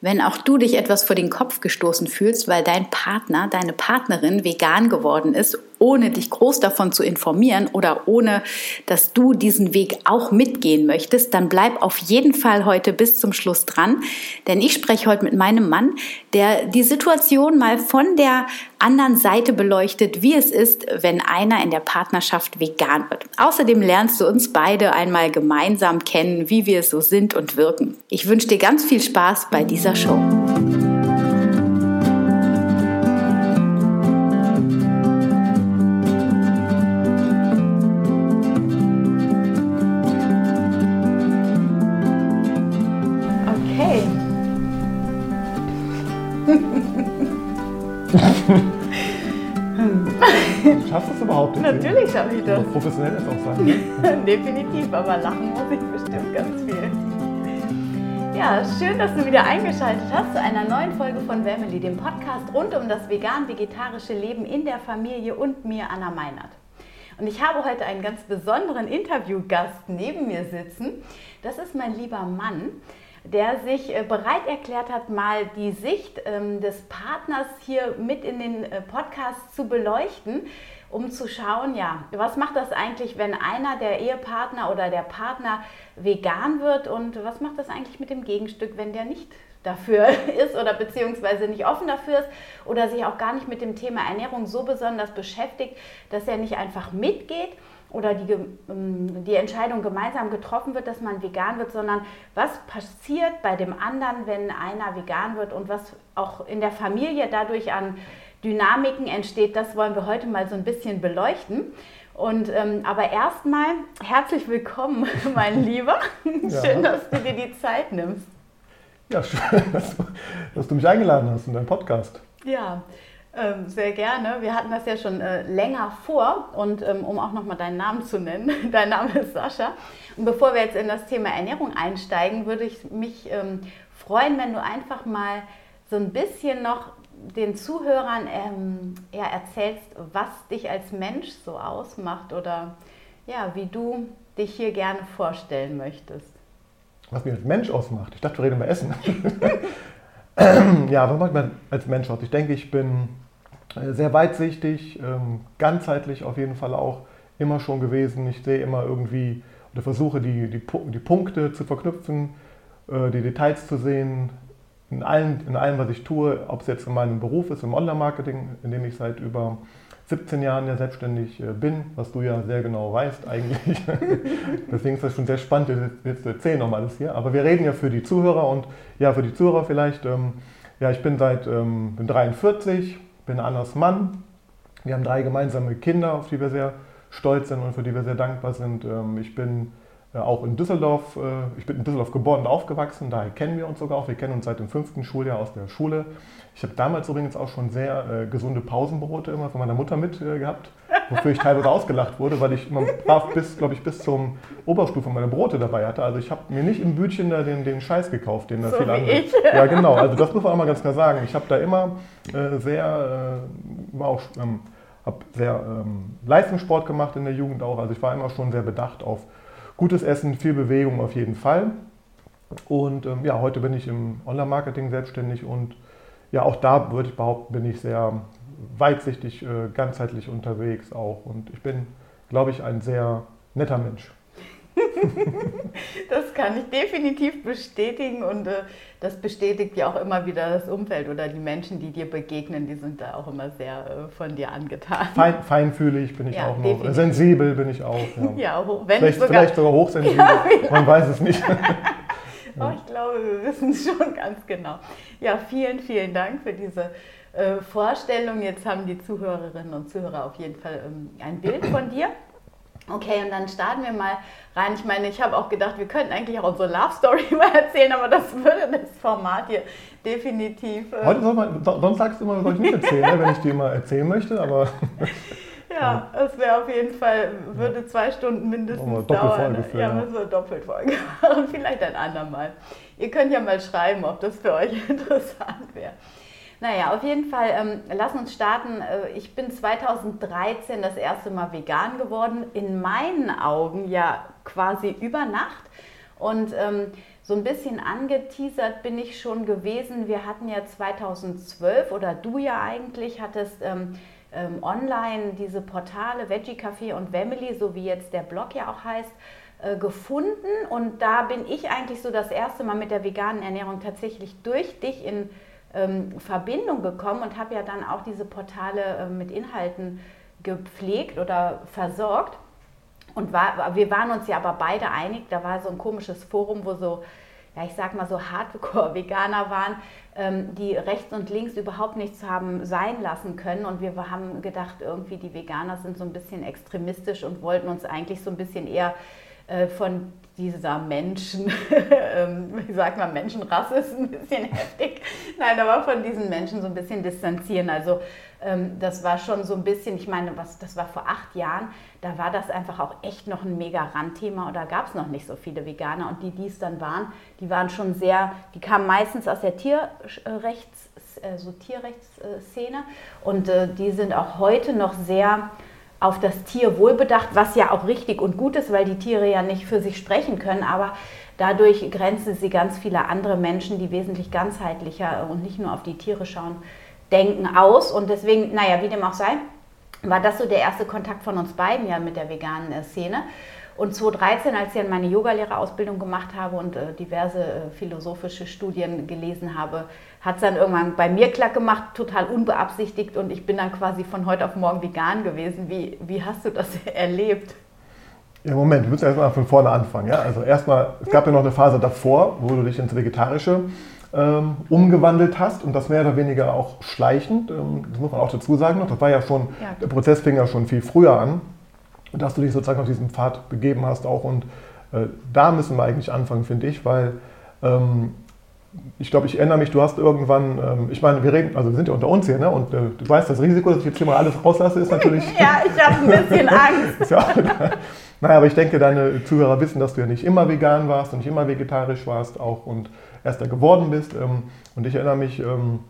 Wenn auch du dich etwas vor den Kopf gestoßen fühlst, weil dein Partner, deine Partnerin vegan geworden ist, ohne dich groß davon zu informieren oder ohne, dass du diesen Weg auch mitgehen möchtest, dann bleib auf jeden Fall heute bis zum Schluss dran. Denn ich spreche heute mit meinem Mann, der die Situation mal von der anderen Seite beleuchtet, wie es ist, wenn einer in der Partnerschaft vegan wird. Außerdem lernst du uns beide einmal gemeinsam kennen, wie wir so sind und wirken. Ich wünsche dir ganz viel Spaß bei dieser Show. Schaffst du es überhaupt? Natürlich schaffe ich das. Professionell ist auch sein. Definitiv, aber lachen muss ich bestimmt ganz viel. Ja, schön, dass du wieder eingeschaltet hast zu einer neuen Folge von Family, dem Podcast rund um das vegan-vegetarische Leben in der Familie und mir, Anna Meinert. Und ich habe heute einen ganz besonderen Interviewgast neben mir sitzen. Das ist mein lieber Mann der sich äh, bereit erklärt hat, mal die Sicht ähm, des Partners hier mit in den äh, Podcast zu beleuchten, um zu schauen, ja, was macht das eigentlich, wenn einer der Ehepartner oder der Partner vegan wird? Und was macht das eigentlich mit dem Gegenstück, wenn der nicht dafür ist oder beziehungsweise nicht offen dafür ist oder sich auch gar nicht mit dem Thema Ernährung so besonders beschäftigt, dass er nicht einfach mitgeht oder die, ähm, die Entscheidung gemeinsam getroffen wird, dass man vegan wird, sondern was passiert bei dem anderen, wenn einer vegan wird und was auch in der Familie dadurch an Dynamiken entsteht, das wollen wir heute mal so ein bisschen beleuchten. Und, ähm, aber erstmal herzlich willkommen, mein Lieber. Schön, ja. dass du dir die Zeit nimmst. Ja, schön, dass du, dass du mich eingeladen hast in deinen Podcast. Ja, ähm, sehr gerne. Wir hatten das ja schon äh, länger vor und ähm, um auch nochmal deinen Namen zu nennen, dein Name ist Sascha. Und bevor wir jetzt in das Thema Ernährung einsteigen, würde ich mich ähm, freuen, wenn du einfach mal so ein bisschen noch den Zuhörern ähm, ja, erzählst, was dich als Mensch so ausmacht oder ja, wie du dich hier gerne vorstellen möchtest. Was mich als Mensch ausmacht? Ich dachte, wir reden über Essen. ja, was macht man als Mensch aus? Ich denke, ich bin sehr weitsichtig, ähm, ganzheitlich auf jeden Fall auch immer schon gewesen. Ich sehe immer irgendwie oder versuche die, die, die Punkte zu verknüpfen, äh, die Details zu sehen, in allem, in allem, was ich tue, ob es jetzt in meinem Beruf ist, im Online-Marketing, in dem ich seit über 17 Jahren ja selbstständig äh, bin, was du ja sehr genau weißt eigentlich. Deswegen ist das schon sehr spannend, jetzt zu erzählen nochmal alles hier. Aber wir reden ja für die Zuhörer und ja, für die Zuhörer vielleicht. Ähm, ja, ich bin seit ähm, bin 43, bin Annas Mann. Wir haben drei gemeinsame Kinder, auf die wir sehr stolz sind und für die wir sehr dankbar sind. Ähm, ich bin auch in Düsseldorf, äh, ich bin in Düsseldorf geboren und aufgewachsen, daher kennen wir uns sogar auch. Wir kennen uns seit dem fünften Schuljahr aus der Schule. Ich habe damals übrigens auch schon sehr äh, gesunde Pausenbrote immer von meiner Mutter mit äh, gehabt, wofür ich teilweise ausgelacht wurde, weil ich immer brav bis, glaube ich, bis zum Oberstufe meine Brote dabei hatte. Also ich habe mir nicht im Bütchen da den, den Scheiß gekauft, den da so viele andere. Ja, genau. Also das muss man auch mal ganz klar sagen. Ich habe da immer äh, sehr, äh, auch, ähm, habe sehr ähm, Leistungssport gemacht in der Jugend auch. Also ich war immer schon sehr bedacht auf gutes Essen, viel Bewegung auf jeden Fall. Und ähm, ja, heute bin ich im Online-Marketing selbstständig und ja, auch da würde ich behaupten, bin ich sehr weitsichtig, äh, ganzheitlich unterwegs auch. Und ich bin, glaube ich, ein sehr netter Mensch. das kann ich definitiv bestätigen und äh, das bestätigt ja auch immer wieder das Umfeld oder die Menschen, die dir begegnen, die sind da auch immer sehr äh, von dir angetan. Fein, feinfühlig bin ich ja, auch noch, definitiv. sensibel bin ich auch. Ja, ja wenn vielleicht, sogar, vielleicht sogar hochsensibel, ja, man weiß es nicht. oh, ich glaube, wir wissen es schon ganz genau. Ja, vielen, vielen Dank für diese äh, Vorstellung. Jetzt haben die Zuhörerinnen und Zuhörer auf jeden Fall ähm, ein Bild von dir. Okay, und dann starten wir mal rein. Ich meine, ich habe auch gedacht, wir könnten eigentlich auch unsere Love Story mal erzählen, aber das würde das Format hier definitiv. Äh Heute soll man, sonst sagst du immer, soll ich nicht erzählen, ne, wenn ich dir mal erzählen möchte, aber. ja, es wäre auf jeden Fall, würde zwei Stunden mindestens dauern. Für, ja, müssen wir doppelt Folge machen, vielleicht ein andermal. Ihr könnt ja mal schreiben, ob das für euch interessant wäre. Naja, auf jeden Fall, ähm, lass uns starten. Äh, ich bin 2013 das erste Mal vegan geworden. In meinen Augen ja quasi über Nacht. Und ähm, so ein bisschen angeteasert bin ich schon gewesen. Wir hatten ja 2012 oder du ja eigentlich hattest ähm, ähm, online diese Portale Veggie Café und Family, so wie jetzt der Blog ja auch heißt, äh, gefunden. Und da bin ich eigentlich so das erste Mal mit der veganen Ernährung tatsächlich durch dich in Verbindung gekommen und habe ja dann auch diese Portale äh, mit Inhalten gepflegt oder versorgt. Und war, wir waren uns ja aber beide einig, da war so ein komisches Forum, wo so, ja, ich sag mal so Hardcore-Veganer waren, ähm, die rechts und links überhaupt nichts haben sein lassen können. Und wir haben gedacht, irgendwie die Veganer sind so ein bisschen extremistisch und wollten uns eigentlich so ein bisschen eher äh, von dieser Menschen, ähm, wie sagt man, Menschenrasse ist ein bisschen heftig, nein, aber von diesen Menschen so ein bisschen distanzieren. Also ähm, das war schon so ein bisschen, ich meine, was, das war vor acht Jahren, da war das einfach auch echt noch ein mega Randthema und da gab es noch nicht so viele Veganer. Und die, die es dann waren, die waren schon sehr, die kamen meistens aus der Tierrechts, äh, so Tierrechtsszene. Und äh, die sind auch heute noch sehr auf das Tier wohlbedacht, was ja auch richtig und gut ist, weil die Tiere ja nicht für sich sprechen können, aber dadurch grenzen sie ganz viele andere Menschen, die wesentlich ganzheitlicher und nicht nur auf die Tiere schauen, denken aus. Und deswegen, naja, wie dem auch sei, war das so der erste Kontakt von uns beiden ja mit der veganen äh, Szene. Und 2013, als ich dann meine Yogalehrerausbildung gemacht habe und äh, diverse äh, philosophische Studien gelesen habe, hat es dann irgendwann bei mir klack gemacht, total unbeabsichtigt und ich bin dann quasi von heute auf morgen vegan gewesen. Wie, wie hast du das erlebt? Ja, Moment, wir müssen erstmal von vorne anfangen. Ja? Also erstmal, es gab ja noch eine Phase davor, wo du dich ins Vegetarische ähm, umgewandelt hast und das mehr oder weniger auch schleichend. Ähm, das muss man auch dazu sagen noch. Das war ja schon, ja. der Prozess fing ja schon viel früher an dass du dich sozusagen auf diesen Pfad begeben hast auch. Und äh, da müssen wir eigentlich anfangen, finde ich, weil ähm, ich glaube, ich erinnere mich, du hast irgendwann, ähm, ich meine, wir reden, also wir sind ja unter uns hier, ne? Und äh, du weißt, das Risiko, dass ich jetzt hier mal alles rauslasse, ist natürlich. ja, ich habe ein bisschen Angst. ja, naja, aber ich denke, deine Zuhörer wissen, dass du ja nicht immer vegan warst und nicht immer vegetarisch warst auch und erst da geworden bist. Ähm, und ich erinnere mich, ähm,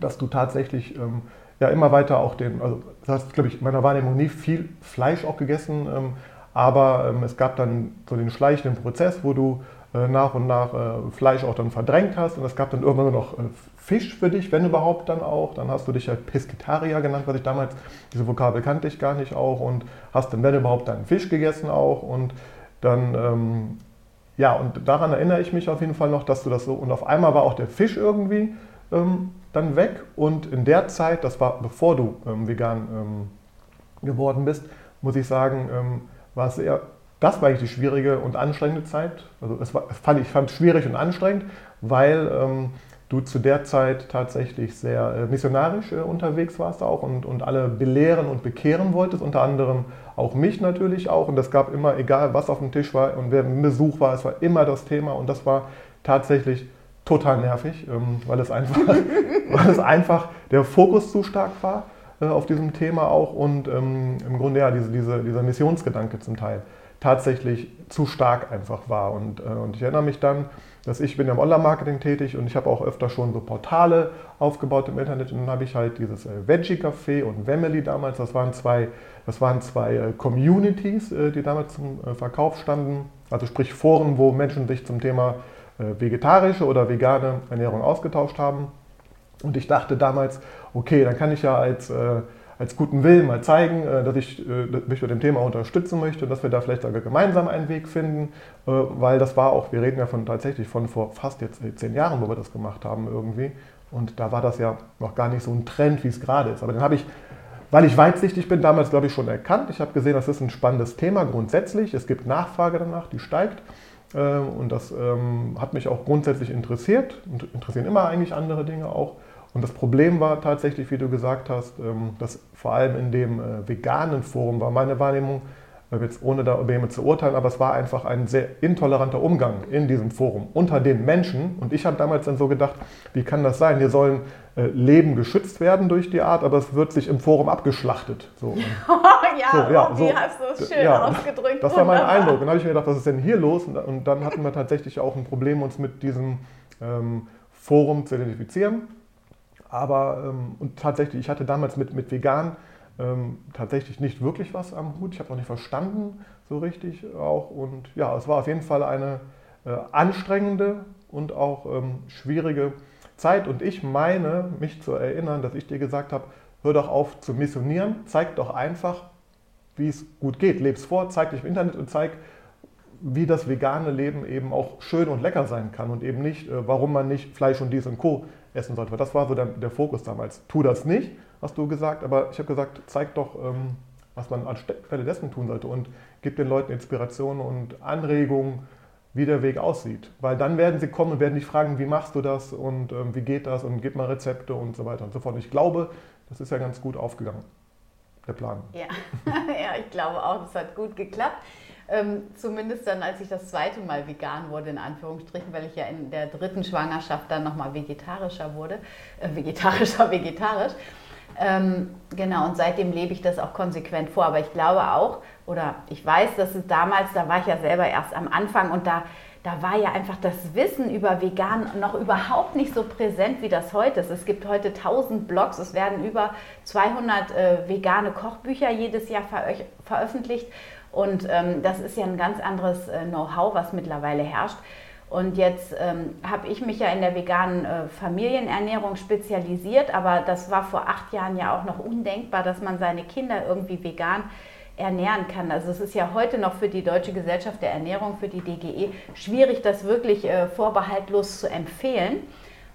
dass du tatsächlich ähm, ja immer weiter auch den, also das hast, glaube ich, in meiner Wahrnehmung nie viel Fleisch auch gegessen, ähm, aber ähm, es gab dann so den schleichenden Prozess, wo du nach und nach äh, Fleisch auch dann verdrängt hast. Und es gab dann irgendwann noch äh, Fisch für dich, wenn überhaupt dann auch. Dann hast du dich ja Pesketarier genannt, was ich damals, diese Vokabel kannte ich gar nicht auch. Und hast dann, wenn überhaupt, deinen Fisch gegessen auch. Und dann, ähm, ja, und daran erinnere ich mich auf jeden Fall noch, dass du das so, und auf einmal war auch der Fisch irgendwie ähm, dann weg. Und in der Zeit, das war bevor du ähm, vegan ähm, geworden bist, muss ich sagen, ähm, war es sehr, das war eigentlich die schwierige und anstrengende Zeit. Also es war, fand, ich fand es schwierig und anstrengend, weil ähm, du zu der Zeit tatsächlich sehr äh, missionarisch äh, unterwegs warst auch und, und alle belehren und bekehren wolltest, unter anderem auch mich natürlich auch. Und es gab immer, egal was auf dem Tisch war und wer im Besuch war, es war immer das Thema und das war tatsächlich total nervig, ähm, weil, es einfach, weil es einfach der Fokus zu stark war äh, auf diesem Thema auch und ähm, im Grunde ja diese, diese, dieser Missionsgedanke zum Teil tatsächlich zu stark einfach war. Und, äh, und ich erinnere mich dann, dass ich bin im Online-Marketing tätig und ich habe auch öfter schon so Portale aufgebaut im Internet und dann habe ich halt dieses äh, Veggie Café und Family damals, das waren zwei, das waren zwei Communities, die damals zum Verkauf standen, also sprich Foren, wo Menschen sich zum Thema äh, vegetarische oder vegane Ernährung ausgetauscht haben. Und ich dachte damals, okay, dann kann ich ja als, äh, als guten Willen mal zeigen, äh, dass ich mich mit dem Thema unterstützen möchte und dass wir da vielleicht sogar gemeinsam einen Weg finden, weil das war auch, wir reden ja von tatsächlich von vor fast jetzt zehn Jahren, wo wir das gemacht haben irgendwie. Und da war das ja noch gar nicht so ein Trend, wie es gerade ist. Aber dann habe ich weil ich weitsichtig bin, damals glaube ich schon erkannt. Ich habe gesehen, das ist ein spannendes Thema grundsätzlich. Es gibt Nachfrage danach, die steigt. Und das ähm, hat mich auch grundsätzlich interessiert und interessieren immer eigentlich andere Dinge auch. Und das Problem war tatsächlich, wie du gesagt hast, ähm, dass vor allem in dem äh, veganen Forum war meine Wahrnehmung, jetzt ohne da über jemanden zu urteilen, aber es war einfach ein sehr intoleranter Umgang in diesem Forum unter den Menschen. Und ich habe damals dann so gedacht, wie kann das sein? Hier sollen äh, Leben geschützt werden durch die Art, aber es wird sich im Forum abgeschlachtet. So. ja, so, ja, so, hast du es schön ja, ausgedrückt. Das war mein Eindruck. Und dann habe ich mir gedacht, was ist denn hier los? Und dann hatten wir tatsächlich auch ein Problem, uns mit diesem ähm, Forum zu identifizieren. Aber ähm, und tatsächlich, ich hatte damals mit, mit vegan ähm, tatsächlich nicht wirklich was am Hut. Ich habe noch nicht verstanden so richtig auch. Und ja, es war auf jeden Fall eine, äh, anstrengende und auch ähm, schwierige Zeit. Und ich meine, mich zu erinnern, dass ich dir gesagt habe, hör doch auf zu missionieren, zeig doch einfach, wie es gut geht. Leb's vor, zeig dich im Internet und zeig, wie das vegane Leben eben auch schön und lecker sein kann und eben nicht, äh, warum man nicht Fleisch und dies und Co. essen sollte. Das war so der, der Fokus damals. Tu das nicht, hast du gesagt, aber ich habe gesagt, zeig doch, ähm, was man anstelle dessen tun sollte und gib den Leuten Inspiration und Anregungen, wie der Weg aussieht. Weil dann werden sie kommen und werden dich fragen, wie machst du das und ähm, wie geht das und gib mal Rezepte und so weiter und so fort. Und ich glaube, das ist ja ganz gut aufgegangen, der Plan. Ja, ja ich glaube auch, das hat gut geklappt. Ähm, zumindest dann, als ich das zweite Mal vegan wurde, in Anführungsstrichen, weil ich ja in der dritten Schwangerschaft dann nochmal vegetarischer wurde. Äh, vegetarischer, vegetarisch. Ähm, genau, und seitdem lebe ich das auch konsequent vor. Aber ich glaube auch, oder ich weiß, dass es damals, da war ich ja selber erst am Anfang und da, da war ja einfach das Wissen über Vegan noch überhaupt nicht so präsent, wie das heute ist. Es gibt heute 1000 Blogs, es werden über 200 äh, vegane Kochbücher jedes Jahr veröffentlicht. Und ähm, das ist ja ein ganz anderes äh, Know-how, was mittlerweile herrscht. Und jetzt ähm, habe ich mich ja in der veganen äh, Familienernährung spezialisiert, aber das war vor acht Jahren ja auch noch undenkbar, dass man seine Kinder irgendwie vegan ernähren kann. Also es ist ja heute noch für die Deutsche Gesellschaft der Ernährung, für die DGE, schwierig, das wirklich äh, vorbehaltlos zu empfehlen.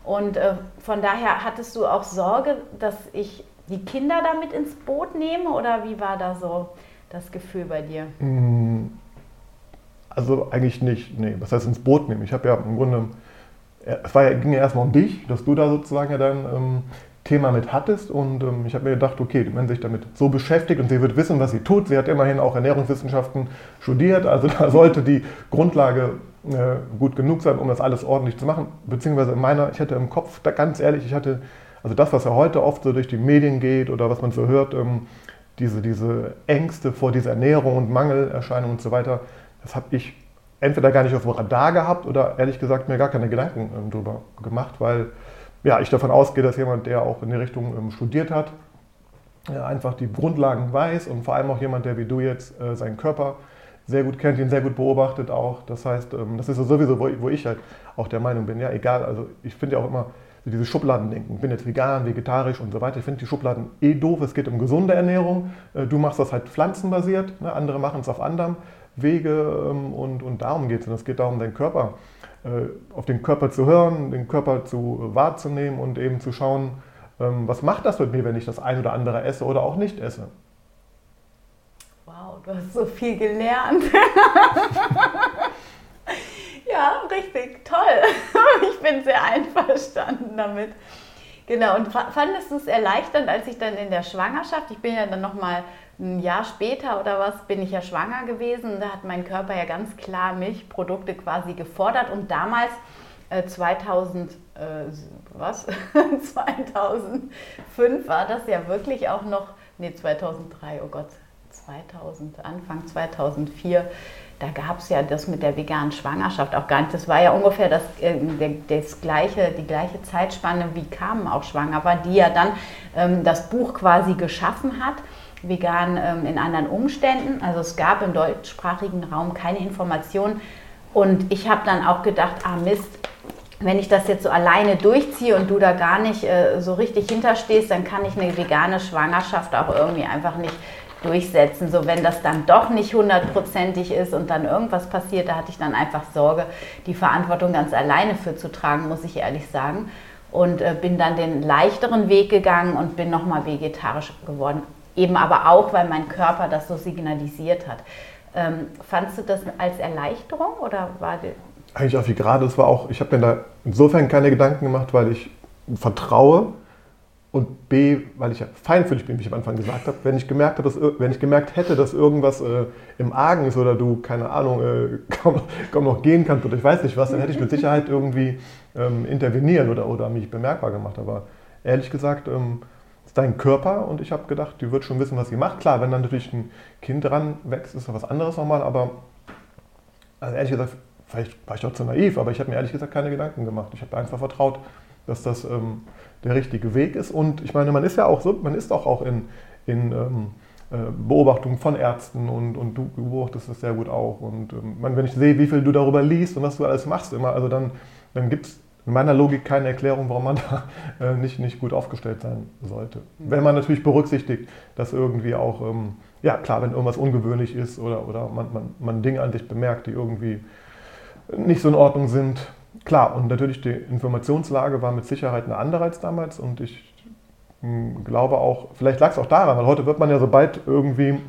Und äh, von daher hattest du auch Sorge, dass ich die Kinder damit ins Boot nehme oder wie war da so das Gefühl bei dir? Mm, also eigentlich nicht, nee, was heißt ins Boot nehmen? Ich habe ja im Grunde, es war ja, ging ja erstmal um dich, dass du da sozusagen ja dein ähm, Thema mit hattest und ähm, ich habe mir gedacht, okay, wenn sie sich damit so beschäftigt und sie wird wissen, was sie tut, sie hat immerhin auch Ernährungswissenschaften studiert, also da sollte die Grundlage äh, gut genug sein, um das alles ordentlich zu machen, beziehungsweise in meiner, ich hatte im Kopf, da ganz ehrlich, ich hatte, also das, was ja heute oft so durch die Medien geht oder was man so hört, ähm, diese, diese Ängste vor dieser Ernährung und Mangelerscheinungen und so weiter, das habe ich entweder gar nicht auf dem Radar gehabt oder ehrlich gesagt mir gar keine Gedanken ähm, darüber gemacht, weil ja, ich davon ausgehe, dass jemand, der auch in die Richtung ähm, studiert hat, einfach die Grundlagen weiß und vor allem auch jemand, der wie du jetzt äh, seinen Körper sehr gut kennt, ihn sehr gut beobachtet auch. Das heißt, ähm, das ist sowieso, wo ich halt auch der Meinung bin, ja egal, also ich finde ja auch immer, diese Schubladendenken, ich bin jetzt vegan, vegetarisch und so weiter. Ich finde die Schubladen eh doof. Es geht um gesunde Ernährung. Äh, du machst das halt pflanzenbasiert, ne? andere machen es auf anderem Wege ähm, und, und darum geht es. Und es geht darum, deinen Körper, äh, auf den Körper zu hören, den Körper zu wahrzunehmen und eben zu schauen, ähm, was macht das mit mir, wenn ich das ein oder andere esse oder auch nicht esse. Wow, du hast so viel gelernt. Ja, richtig, toll. Ich bin sehr einverstanden damit. Genau, und fandest du es erleichternd, als ich dann in der Schwangerschaft, ich bin ja dann nochmal ein Jahr später oder was, bin ich ja schwanger gewesen. Da hat mein Körper ja ganz klar Milchprodukte quasi gefordert. Und damals, äh, 2000, äh, was? 2005 war das ja wirklich auch noch, nee, 2003, oh Gott, 2000, Anfang 2004 da gab es ja das mit der veganen Schwangerschaft auch gar nicht. Das war ja ungefähr das, äh, das gleiche, die gleiche Zeitspanne, wie Carmen auch schwanger war, die ja dann ähm, das Buch quasi geschaffen hat, vegan ähm, in anderen Umständen. Also es gab im deutschsprachigen Raum keine Informationen. Und ich habe dann auch gedacht, ah Mist, wenn ich das jetzt so alleine durchziehe und du da gar nicht äh, so richtig hinterstehst, dann kann ich eine vegane Schwangerschaft auch irgendwie einfach nicht durchsetzen. So, wenn das dann doch nicht hundertprozentig ist und dann irgendwas passiert, da hatte ich dann einfach Sorge, die Verantwortung ganz alleine für zu tragen, muss ich ehrlich sagen. Und äh, bin dann den leichteren Weg gegangen und bin nochmal vegetarisch geworden. Eben aber auch, weil mein Körper das so signalisiert hat. Ähm, fandst du das als Erleichterung oder war die Eigentlich auch wie gerade, es war auch, ich habe mir da insofern keine Gedanken gemacht, weil ich vertraue, und B, weil ich ja feinfühlig bin, wie ich am Anfang gesagt habe, wenn ich gemerkt, habe, dass, wenn ich gemerkt hätte, dass irgendwas äh, im Argen ist oder du, keine Ahnung, äh, kaum, kaum, noch gehen kannst oder ich weiß nicht was, dann hätte ich mit Sicherheit irgendwie ähm, intervenieren oder, oder mich bemerkbar gemacht. Aber ehrlich gesagt, ähm, ist dein Körper und ich habe gedacht, die wird schon wissen, was sie macht. Klar, wenn dann natürlich ein Kind dran wächst, ist das was anderes nochmal, aber also ehrlich gesagt, vielleicht war ich doch zu naiv, aber ich habe mir ehrlich gesagt keine Gedanken gemacht. Ich habe einfach vertraut, dass das... Ähm, der richtige Weg ist. Und ich meine, man ist ja auch so, man ist auch, auch in, in ähm, Beobachtungen von Ärzten und, und du beobachtest das sehr gut auch. Und ähm, wenn ich sehe, wie viel du darüber liest und was du alles machst immer, also dann, dann gibt es in meiner Logik keine Erklärung, warum man da äh, nicht, nicht gut aufgestellt sein sollte. Wenn man natürlich berücksichtigt, dass irgendwie auch, ähm, ja klar, wenn irgendwas ungewöhnlich ist oder, oder man, man, man Dinge an sich bemerkt, die irgendwie nicht so in Ordnung sind. Klar, und natürlich die Informationslage war mit Sicherheit eine andere als damals und ich hm, glaube auch, vielleicht lag es auch daran, weil heute wird man ja sobald irgendwie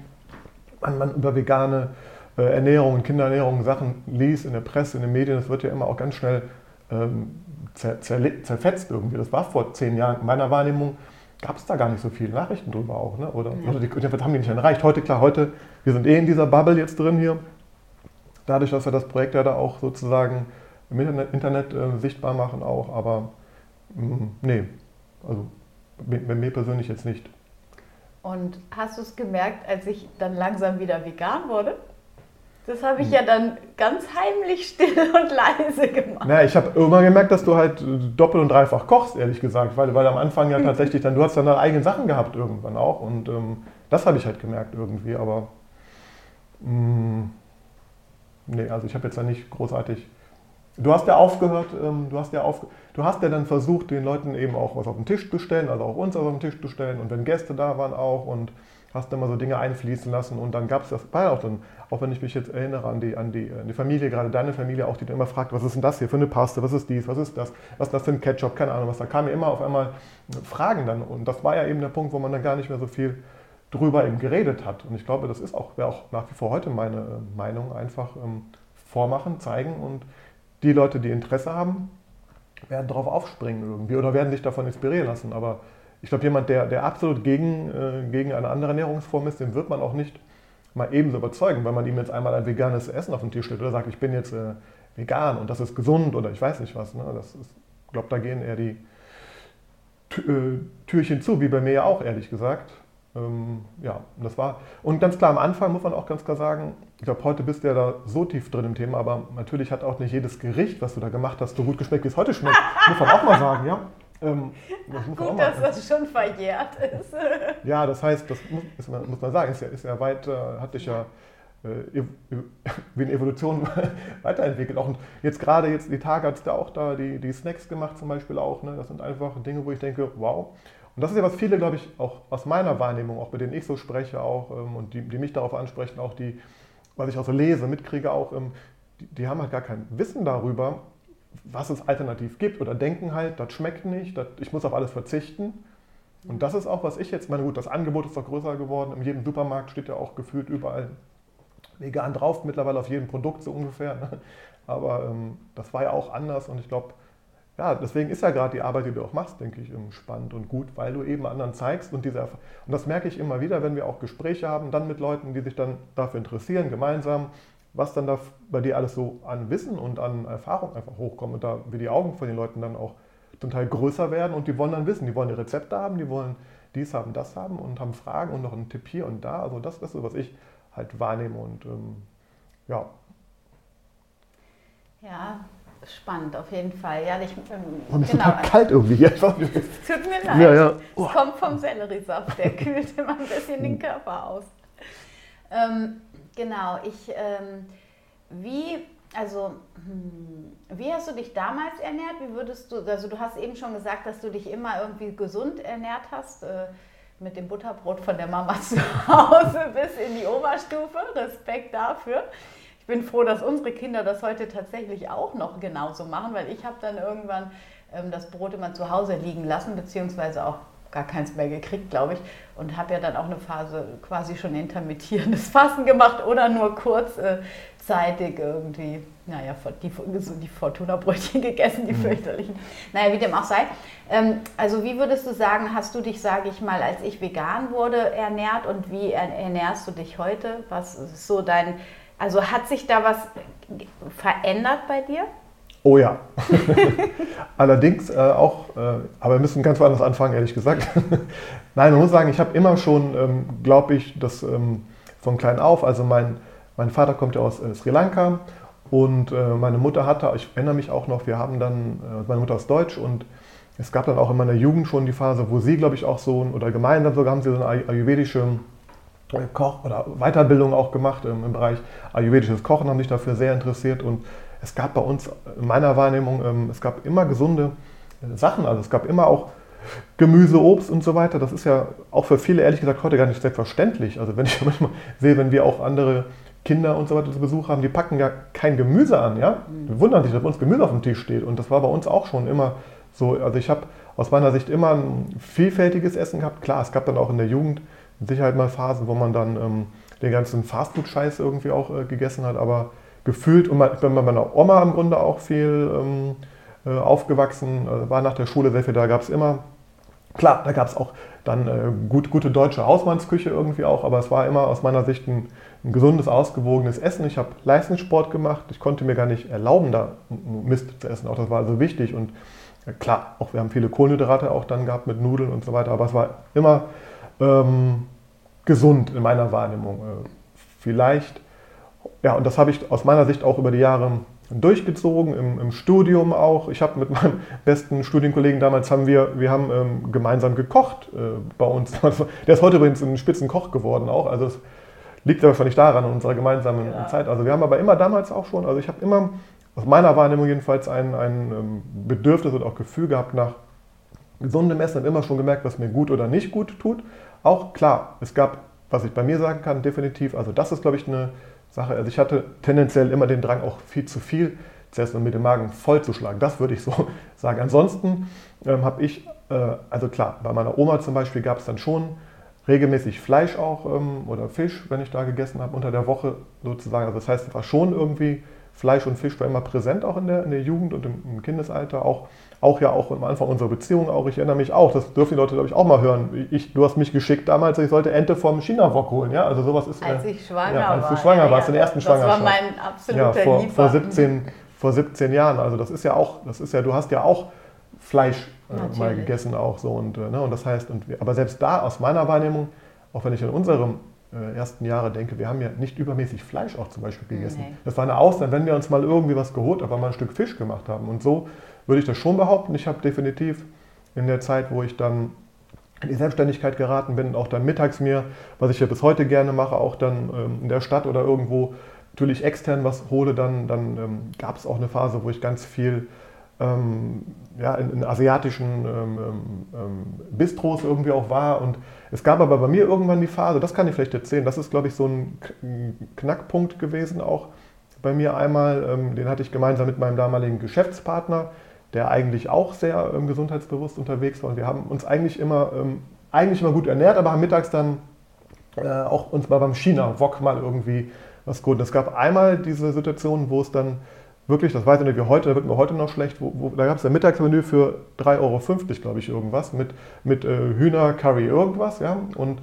man, man über vegane äh, Ernährung und Kinderernährung Sachen liest in der Presse, in den Medien, das wird ja immer auch ganz schnell ähm, zer, zer, zerfetzt irgendwie. Das war vor zehn Jahren in meiner Wahrnehmung, gab es da gar nicht so viele Nachrichten drüber auch. Ne? Oder, ja. oder die, haben die nicht erreicht. Heute, klar, heute, wir sind eh in dieser Bubble jetzt drin hier. Dadurch, dass wir das Projekt ja da auch sozusagen im Internet, Internet äh, sichtbar machen auch. Aber mh, mm, nee, also bei mir persönlich jetzt nicht. Und hast du es gemerkt, als ich dann langsam wieder vegan wurde? Das habe ich ja dann ganz heimlich still und leise gemacht. Na, ich habe immer gemerkt, dass du halt doppelt und dreifach kochst, ehrlich gesagt, weil, weil am Anfang ja tatsächlich dann, du hast dann deine eigenen Sachen gehabt irgendwann auch und ähm, das habe ich halt gemerkt irgendwie, aber mh, mm, nee, also ich habe jetzt da nicht großartig, du hast ja aufgehört, ähm, du hast ja auf, du hast ja dann versucht, den Leuten eben auch was auf den Tisch zu stellen, also auch uns auf den Tisch zu stellen. Und wenn Gäste da waren auch und hast dann mal so Dinge einfließen lassen. Und dann gab es das, war ja auch dann, auch wenn ich mich jetzt erinnere an die, an die, an die Familie, gerade deine Familie auch, die dann immer fragt, was ist denn das hier für eine Paste, was ist dies, was ist das, was ist das für ein Ketchup, keine Ahnung was, da kamen ja immer auf einmal Fragen dann. Und das war ja eben der Punkt, wo man dann gar nicht mehr so viel drüber eben geredet hat. Und ich glaube, das ist auch, wäre auch nach wie vor heute meine äh, Meinung, einfach ähm, vormachen, zeigen und die Leute, die Interesse haben, werden darauf aufspringen irgendwie oder werden sich davon inspirieren lassen, aber ich glaube, jemand, der, der absolut gegen, äh, gegen eine andere Ernährungsform ist, den wird man auch nicht mal ebenso überzeugen, weil man ihm jetzt einmal ein veganes Essen auf den Tisch stellt oder sagt, ich bin jetzt äh, vegan und das ist gesund oder ich weiß nicht was. Ne? Das ist, glaube, da gehen eher die äh, Türchen zu, wie bei mir ja auch, ehrlich gesagt. Ähm, ja, das war. Und ganz klar, am Anfang muss man auch ganz klar sagen, ich glaube, heute bist du ja da so tief drin im Thema, aber natürlich hat auch nicht jedes Gericht, was du da gemacht hast, so gut geschmeckt, wie es heute schmeckt. muss man auch mal sagen, ja. Ähm, das Gut, dass das schon verjährt ist. ja, das heißt, das muss, man, muss man sagen, ist ja, ist ja weit, äh, hat sich ja äh, wie eine Evolution weiterentwickelt. Auch jetzt gerade jetzt die Tage hat es da auch da die, die Snacks gemacht zum Beispiel auch. Ne? Das sind einfach Dinge, wo ich denke, wow. Und das ist ja, was viele, glaube ich, auch aus meiner Wahrnehmung, auch bei denen ich so spreche auch ähm, und die, die mich darauf ansprechen, auch die, was ich auch so lese, mitkriege auch, ähm, die, die haben halt gar kein Wissen darüber, was es alternativ gibt oder denken halt, das schmeckt nicht, das, ich muss auf alles verzichten. Und das ist auch, was ich jetzt, meine gut, das Angebot ist doch größer geworden. In jedem Supermarkt steht ja auch gefühlt überall vegan drauf, mittlerweile auf jedem Produkt so ungefähr. Ne? Aber ähm, das war ja auch anders und ich glaube, ja, deswegen ist ja gerade die Arbeit, die du auch machst, denke ich, spannend und gut, weil du eben anderen zeigst und diese und das merke ich immer wieder, wenn wir auch Gespräche haben, dann mit Leuten, die sich dann dafür interessieren, gemeinsam was dann da bei dir alles so an Wissen und an Erfahrung einfach hochkommt und da wie die Augen von den Leuten dann auch zum Teil größer werden und die wollen dann wissen, die wollen die Rezepte haben, die wollen dies haben, das haben und haben Fragen und noch einen Tipp hier und da. Also das, das ist so, was ich halt wahrnehme und ähm, ja. Ja, spannend auf jeden Fall. Ja, ich, ähm, und es genau. ist kalt irgendwie. Es tut mir leid. Ja, ja. Oh. Es kommt vom Selleriesaft, der kühlt immer ein bisschen den Körper aus. Ähm, Genau, ich, ähm, wie, also, hm, wie hast du dich damals ernährt? Wie würdest du, also du hast eben schon gesagt, dass du dich immer irgendwie gesund ernährt hast, äh, mit dem Butterbrot von der Mama zu Hause bis in die Oberstufe. Respekt dafür. Ich bin froh, dass unsere Kinder das heute tatsächlich auch noch genauso machen, weil ich habe dann irgendwann ähm, das Brot immer zu Hause liegen lassen, beziehungsweise auch gar keins mehr gekriegt, glaube ich. Und habe ja dann auch eine Phase quasi schon intermittierendes Fasten gemacht oder nur kurzzeitig irgendwie, naja, die, die Fortuna-Brötchen gegessen, die mhm. fürchterlichen. Naja, wie dem auch sei. Ähm, also wie würdest du sagen, hast du dich, sage ich mal, als ich vegan wurde, ernährt und wie ernährst du dich heute? Was ist so dein, also hat sich da was verändert bei dir? Oh ja. Allerdings äh, auch, äh, aber wir müssen ganz woanders anfangen, ehrlich gesagt. Nein, man muss sagen, ich habe immer schon, ähm, glaube ich, das ähm, von klein auf, also mein, mein Vater kommt ja aus äh, Sri Lanka und äh, meine Mutter hatte, ich erinnere mich auch noch, wir haben dann, äh, meine Mutter ist Deutsch und es gab dann auch in meiner Jugend schon die Phase, wo sie, glaube ich, auch so, oder gemeinsam sogar haben sie so eine ayurvedische Koch oder Weiterbildung auch gemacht im, im Bereich ayurvedisches Kochen, haben sich dafür sehr interessiert und es gab bei uns in meiner Wahrnehmung, ähm, es gab immer gesunde Sachen, also es gab immer auch Gemüse, Obst und so weiter. Das ist ja auch für viele ehrlich gesagt heute gar nicht selbstverständlich. Also wenn ich manchmal sehe, wenn wir auch andere Kinder und so weiter zu Besuch haben, die packen ja kein Gemüse an, ja. Mhm. Die wundern sich, dass bei uns Gemüse auf dem Tisch steht. Und das war bei uns auch schon immer so. Also ich habe aus meiner Sicht immer ein vielfältiges Essen gehabt. Klar, es gab dann auch in der Jugend Sicherheit mal Phasen, wo man dann ähm, den ganzen Fastfood-Scheiß irgendwie auch äh, gegessen hat, aber gefühlt, und ich bin bei meiner Oma im Grunde auch viel ähm, äh, aufgewachsen, äh, war nach der Schule sehr viel da, gab es immer, klar, da gab es auch dann äh, gut, gute deutsche Hausmannsküche irgendwie auch, aber es war immer aus meiner Sicht ein, ein gesundes, ausgewogenes Essen. Ich habe Leistungssport gemacht, ich konnte mir gar nicht erlauben, da Mist zu essen, auch das war also wichtig und klar, auch wir haben viele Kohlenhydrate auch dann gehabt mit Nudeln und so weiter, aber es war immer ähm, gesund in meiner Wahrnehmung. Äh, vielleicht, ja, und das habe ich aus meiner Sicht auch über die Jahre durchgezogen, im, im Studium auch. Ich habe mit meinem besten Studienkollegen damals, haben wir, wir haben ähm, gemeinsam gekocht äh, bei uns. Der ist heute übrigens ein Spitzenkoch geworden auch, also es liegt aber nicht daran in unserer gemeinsamen ja. Zeit. Also wir haben aber immer damals auch schon, also ich habe immer aus meiner Wahrnehmung jedenfalls ein, ein ähm, Bedürfnis und auch Gefühl gehabt nach gesundem Essen und immer schon gemerkt, was mir gut oder nicht gut tut. Auch klar, es gab, was ich bei mir sagen kann, definitiv, also das ist, glaube ich, eine Sache. Also ich hatte tendenziell immer den Drang, auch viel zu viel zu essen und mit dem Magen vollzuschlagen. Das würde ich so sagen. Ansonsten ähm, habe ich, äh, also klar, bei meiner Oma zum Beispiel gab es dann schon regelmäßig Fleisch auch ähm, oder Fisch, wenn ich da gegessen habe, unter der Woche sozusagen. Also das heißt, es war schon irgendwie Fleisch und Fisch war immer präsent auch in der, in der Jugend und im, im, Kindesalter, auch, auch ja auch am Anfang unserer Beziehung auch. Ich erinnere mich auch, das dürfen die Leute, glaube ich, auch mal hören. Ich, du hast mich geschickt damals, ich sollte Ente vom China-Wok holen. Ja? Also sowas ist, als ich schwanger ja, als war. Als du schwanger ja, warst, in der ersten das Schwangerschaft. Das war mein absoluter ja, vor, Liefer. vor 17, vor 17 Jahren. Also das ist ja auch, das ist ja, du hast ja auch Fleisch äh, mal gegessen auch so. Und, äh, ne, und das heißt, und, aber selbst da aus meiner Wahrnehmung, auch wenn ich in unserem äh, ersten Jahre denke, wir haben ja nicht übermäßig Fleisch auch zum Beispiel gegessen. Nee. Das war eine Ausnahme, wenn wir uns mal irgendwie was geholt haben, mal ein Stück Fisch gemacht haben. Und so würde ich das schon behaupten. Ich habe definitiv in der Zeit, wo ich dann in die Selbstständigkeit geraten bin, auch dann mittags mir, was ich ja bis heute gerne mache, auch dann ähm, in der Stadt oder irgendwo natürlich extern was hole, dann, dann ähm, gab es auch eine Phase, wo ich ganz viel ähm, ja, in, in asiatischen ähm, ähm, ähm, Bistros irgendwie auch war. Und es gab aber bei mir irgendwann die Phase, das kann ich vielleicht erzählen, das ist, glaube ich, so ein Knackpunkt gewesen auch bei mir einmal. Ähm, den hatte ich gemeinsam mit meinem damaligen Geschäftspartner, der eigentlich auch sehr gesundheitsbewusst unterwegs war. Und wir haben uns eigentlich immer, eigentlich immer gut ernährt, aber haben mittags dann äh, auch uns mal beim China-Wok mal irgendwie was gut. Es gab einmal diese Situation, wo es dann wirklich, das weiß ich nicht wie heute, da wird mir heute noch schlecht, wo, wo, da gab es ein Mittagsmenü für 3,50 Euro, glaube ich, irgendwas, mit, mit äh, Hühner, Curry, irgendwas, ja, und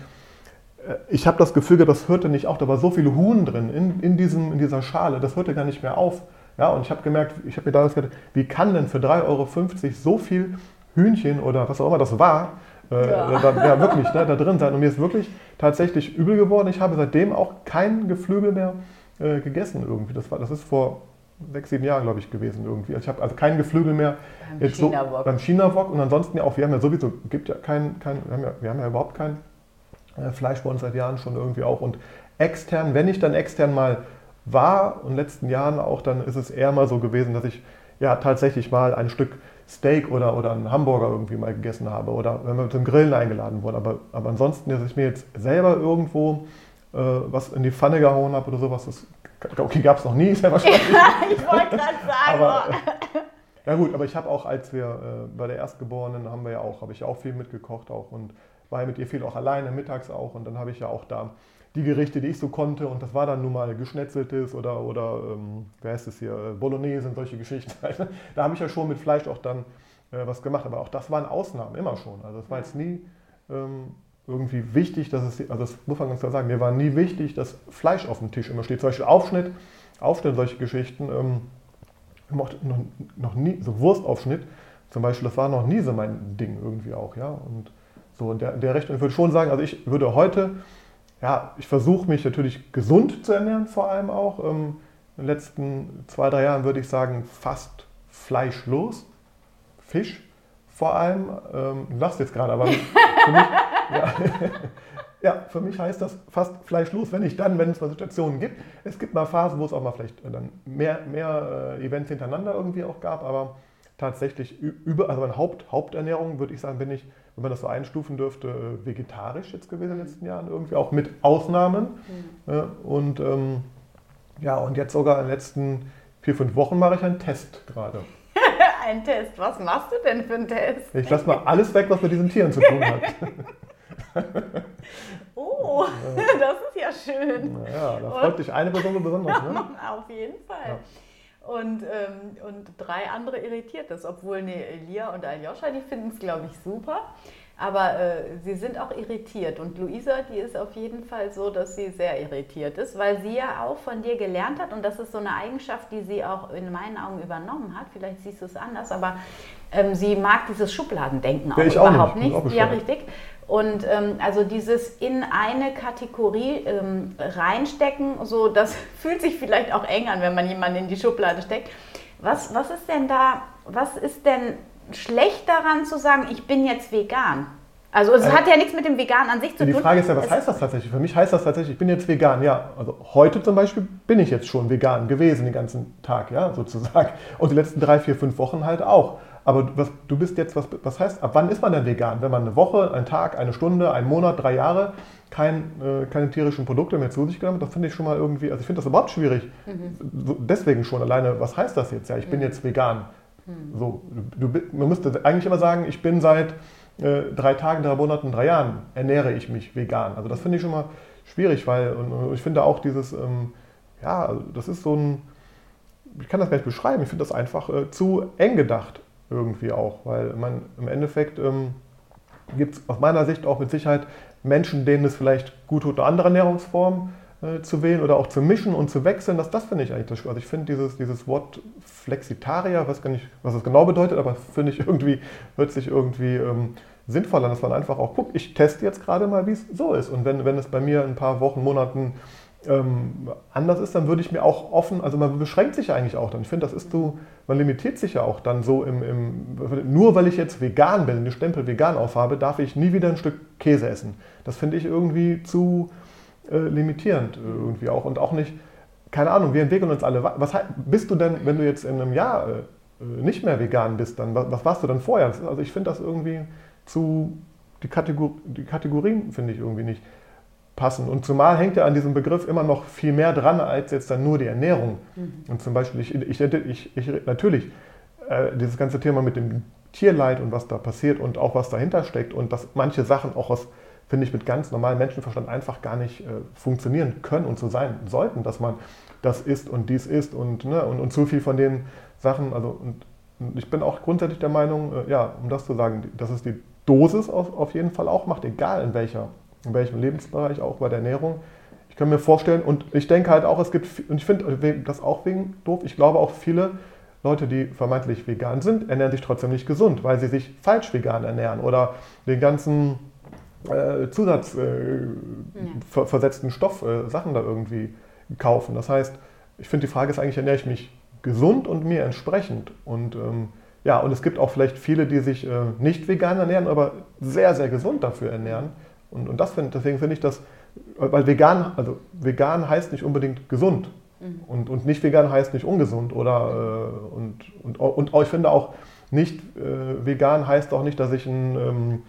äh, ich habe das Gefühl, das hörte nicht auf, da war so viel Huhn drin in, in, diesem, in dieser Schale, das hörte gar nicht mehr auf, ja, und ich habe gemerkt, ich habe mir damals gedacht, wie kann denn für 3,50 Euro so viel Hühnchen oder was auch immer das war, äh, ja. Da, ja. wirklich, ne, da drin sein. Und mir ist wirklich tatsächlich übel geworden. Ich habe seitdem auch kein Geflügel mehr äh, gegessen irgendwie. Das, war, das ist vor sechs, sieben Jahren, glaube ich, gewesen irgendwie. Also ich habe also kein Geflügel mehr beim China-Wok. So, beim China-Wok und ansonsten ja auch, wir haben ja sowieso, gibt ja kein, kein wir, haben ja, wir haben ja überhaupt kein äh, Fleisch bei uns seit Jahren schon irgendwie auch. Und extern, wenn ich dann extern mal war und in den letzten Jahren auch, dann ist es eher mal so gewesen, dass ich ja tatsächlich mal ein Stück Steak oder, oder einen Hamburger irgendwie mal gegessen habe oder wenn wir zum Grillen eingeladen wurden. Aber, aber ansonsten, dass ich mir jetzt selber irgendwo äh, was in die Pfanne gehauen habe oder sowas, das Okay, gab es noch nie, sehr wahrscheinlich. ich wollte gerade sagen. Aber, ja gut, aber ich habe auch, als wir äh, bei der Erstgeborenen haben wir ja auch, habe ich ja auch viel mitgekocht auch und war ja mit ihr viel auch alleine, mittags auch und dann habe ich ja auch da die Gerichte, die ich so konnte und das war dann nun mal geschnetzeltes oder, oder ähm, wer heißt es hier, Bolognese und solche Geschichten. da habe ich ja schon mit Fleisch auch dann äh, was gemacht, aber auch das waren Ausnahmen, immer schon. Also es war jetzt nie... Ähm, irgendwie wichtig, dass es, also das muss man ganz klar sagen, mir war nie wichtig, dass Fleisch auf dem Tisch immer steht. Zum Beispiel Aufschnitt, Aufschnitt, solche Geschichten, ähm, noch, noch nie, so Wurstaufschnitt zum Beispiel, das war noch nie so mein Ding irgendwie auch, ja. Und so der, der Richtung, ich würde schon sagen, also ich würde heute, ja, ich versuche mich natürlich gesund zu ernähren, vor allem auch. Ähm, in den letzten zwei, drei Jahren würde ich sagen, fast fleischlos. Fisch vor allem, ähm, du lachst jetzt gerade, aber für mich, ja. Ja, für mich heißt das fast fleischlos, wenn ich dann, wenn es mal Situationen gibt. Es gibt mal Phasen, wo es auch mal vielleicht dann mehr, mehr äh, Events hintereinander irgendwie auch gab, aber tatsächlich über, also meine Haupt, Haupternährung, würde ich sagen, bin ich, wenn man das so einstufen dürfte, äh, vegetarisch jetzt gewesen in den letzten Jahren irgendwie, auch mit Ausnahmen. Mhm. und ähm, ja, und jetzt sogar in den letzten vier, fünf Wochen mache ich einen Test gerade. Ein Test. Was machst du denn für einen Test? Ich lasse mal alles weg, was mit diesen Tieren zu tun hat. oh, das ist ja schön. Ja, da freut dich eine Person besonders, ne? Auf jeden Fall. Ja. Und, ähm, und drei andere irritiert das, obwohl ne, Elia und Aljoscha, die finden es, glaube ich, super. Aber äh, sie sind auch irritiert. Und Luisa, die ist auf jeden Fall so, dass sie sehr irritiert ist, weil sie ja auch von dir gelernt hat. Und das ist so eine Eigenschaft, die sie auch in meinen Augen übernommen hat. Vielleicht siehst du es anders, aber ähm, sie mag dieses Schubladendenken auch ja, überhaupt nicht. nicht. Ja, richtig. Und ähm, also dieses in eine Kategorie ähm, reinstecken, so das fühlt sich vielleicht auch eng an, wenn man jemanden in die Schublade steckt. Was, was ist denn da, was ist denn schlecht daran zu sagen, ich bin jetzt vegan? Also es also, hat ja nichts mit dem Vegan an sich zu die tun. Die Frage ist ja, was es heißt das tatsächlich? Für mich heißt das tatsächlich, ich bin jetzt vegan. Ja, also heute zum Beispiel bin ich jetzt schon vegan gewesen den ganzen Tag, ja, sozusagen. Und die letzten drei, vier, fünf Wochen halt auch. Aber was, du bist jetzt, was, was heißt, ab wann ist man denn vegan? Wenn man eine Woche, einen Tag, eine Stunde, einen Monat, drei Jahre kein, äh, keine tierischen Produkte mehr zu sich genommen hat, das finde ich schon mal irgendwie, also ich finde das überhaupt schwierig. Mhm. So, deswegen schon alleine, was heißt das jetzt? Ja, ich bin mhm. jetzt vegan. Mhm. So, du, man müsste eigentlich immer sagen, ich bin seit äh, drei Tagen, drei Monaten, drei Jahren ernähre ich mich vegan. Also das finde ich schon mal schwierig, weil und, ich finde auch dieses, ähm, ja, also das ist so ein, ich kann das gar nicht beschreiben, ich finde das einfach äh, zu eng gedacht irgendwie auch, weil man im Endeffekt ähm, gibt es aus meiner Sicht auch mit Sicherheit Menschen, denen es vielleicht gut tut, eine andere Ernährungsform äh, zu wählen oder auch zu mischen und zu wechseln. Das, das finde ich eigentlich das Also ich finde dieses, dieses Wort Flexitarier, weiß gar nicht, was es genau bedeutet, aber finde ich irgendwie, hört sich irgendwie ähm, sinnvoll an, dass man einfach auch guckt, ich teste jetzt gerade mal, wie es so ist. Und wenn, wenn es bei mir ein paar Wochen, Monaten ähm, anders ist, dann würde ich mir auch offen, also man beschränkt sich ja eigentlich auch dann. Ich finde, das ist so, man limitiert sich ja auch dann so im, im, nur weil ich jetzt vegan bin, den Stempel vegan aufhabe, darf ich nie wieder ein Stück Käse essen. Das finde ich irgendwie zu äh, limitierend irgendwie auch und auch nicht, keine Ahnung, wir entwickeln uns alle. Was bist du denn, wenn du jetzt in einem Jahr äh, nicht mehr vegan bist, dann was, was warst du dann vorher? Also ich finde das irgendwie zu, die, Kategor die Kategorien finde ich irgendwie nicht passen. Und zumal hängt ja an diesem Begriff immer noch viel mehr dran, als jetzt dann nur die Ernährung. Mhm. Und zum Beispiel, ich, ich, ich, ich natürlich, äh, dieses ganze Thema mit dem Tierleid und was da passiert und auch was dahinter steckt und dass manche Sachen auch aus, finde ich, mit ganz normalem Menschenverstand einfach gar nicht äh, funktionieren können und so sein sollten, dass man das ist und dies ist und, ne, und, und zu viel von den Sachen, also und, und ich bin auch grundsätzlich der Meinung, äh, ja, um das zu sagen, dass es die Dosis auf, auf jeden Fall auch macht, egal in welcher in welchem Lebensbereich, auch bei der Ernährung. Ich kann mir vorstellen, und ich denke halt auch, es gibt, und ich finde das auch wegen doof, ich glaube auch viele Leute, die vermeintlich vegan sind, ernähren sich trotzdem nicht gesund, weil sie sich falsch vegan ernähren oder den ganzen äh, zusatzversetzten äh, ja. Stoff, äh, Sachen da irgendwie kaufen. Das heißt, ich finde, die Frage ist eigentlich, ernähre ich mich gesund und mir entsprechend? Und ähm, ja, und es gibt auch vielleicht viele, die sich äh, nicht vegan ernähren, aber sehr, sehr gesund dafür ernähren. Und, und das find, deswegen finde ich das, weil vegan, also vegan heißt nicht unbedingt gesund. Mhm. Und, und nicht vegan heißt nicht ungesund. Oder, äh, und, und, und auch, ich finde auch, nicht äh, vegan heißt auch nicht, dass ich ein, ähm,